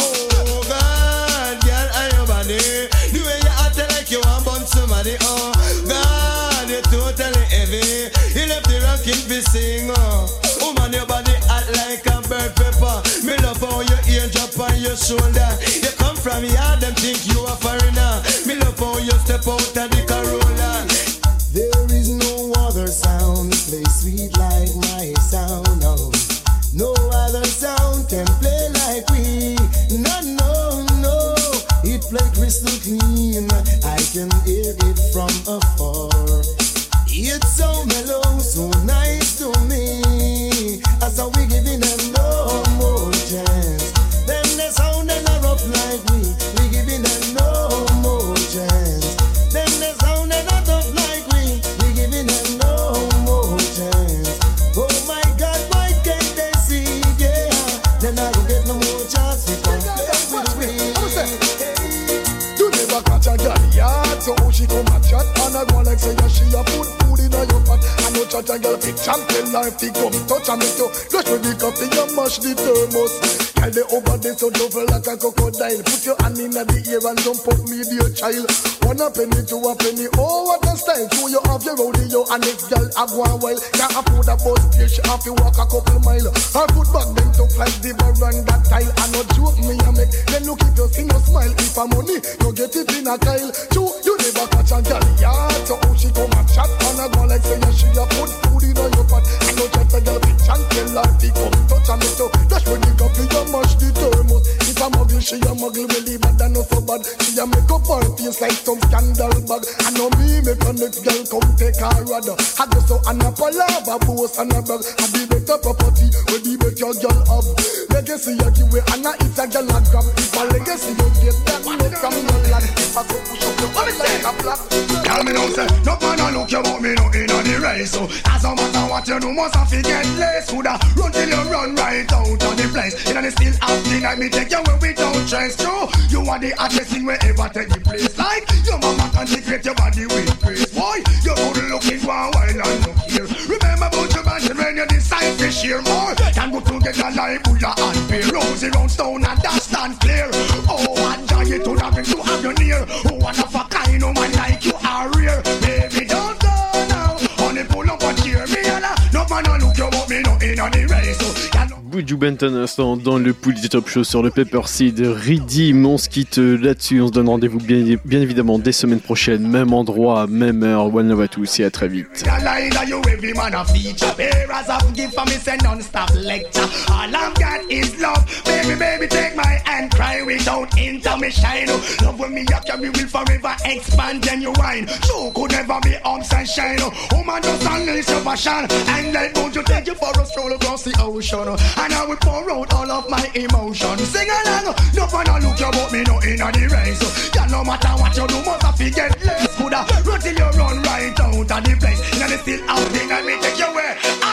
Oh God, girl, are your body. The way you act like you want bun somebody Oh rocking fi sing. Woman, your body hot like a bird pepper Me love how your ear drop on your shoulder You come from yard, them think you a foreigner Me love how you step out of the Corolla There is no other sound play sweet like my sound. No, no other sound can play like we. No, no, no. It play crystal clean. I can hear it from afar. It's so mellow, so nice to me. We giving them no more chance. Them they. Know a girl fit champion life, they come touch and make you rush with the coffee and mash the thermos. Girl they over there so double like a crocodile. Put your hand in the ear and jump up me dear child. One a penny, two a penny, oh what a style. Two you have your rodeo and next girl have one while. Can't afford a bus she have to walk a couple mile. Her foot back then tough like the veranda tile. I no joke me a make. Then look if you see no smile. If a money, you get it in a Kyle. True, you never catch a girl yard. So how she come and chat and a go like say yeah, she a put food in your pot. I know chat a girl bitch and tell her to come touch and you dash when the coffee you mash the thermos. If a muggle, she a muggle well even than no so bad. She a make up her face like some scandal bag. I know me make a next girl come take her rod. I go so and a boast and a brag. I be better property where the better girl have. Legacy you give away and a it's a girl a grab. If a legacy you get that no from your lad. I go push up a. Tell me now, say, no man a look you about me no in on the race. So, as no matter what you do, must have to get less. Coulda run till you run right out of the place. In the still half the night, me take you away without chance. True, you are the hottest thing wherever take the place. Like your mama consecrate your body with praise. Boy, you good looking a while and look here. Remember man when you decide to share more. Can go together like Buddha and Bear. Rosy round stone and that stand clear. Oh, what joy it would have been to have you near. Oh, one of a kind, no man like you are rare. Baby, don't go now. Only pull up and cheer me, and no man a look you but me no in on the race. So, Buju Banton à l'instant dans le Pull It Up Show sur le Pepper Seed Riddim. On se quitte euh, là-dessus. On se donne rendez-vous bien, bien évidemment dès semaine prochaine. Même endroit, même heure. One love à tous et à très vite. The line that you every man a feature Bearers of gift for me say non-stop lecture All I've got is love Baby, baby, take my hand Cry without intermission Love when me a carry will forever expand genuine You could never be ups and shine Woman just unleash your passion And let won't you take you for a stroll across the ocean and I will pour out all of my emotions. Sing along, no one look you but me no in the race. Yeah, no matter what you do, must have to get less. Coulda run till you run right out of the place. they still out thing and me take you away.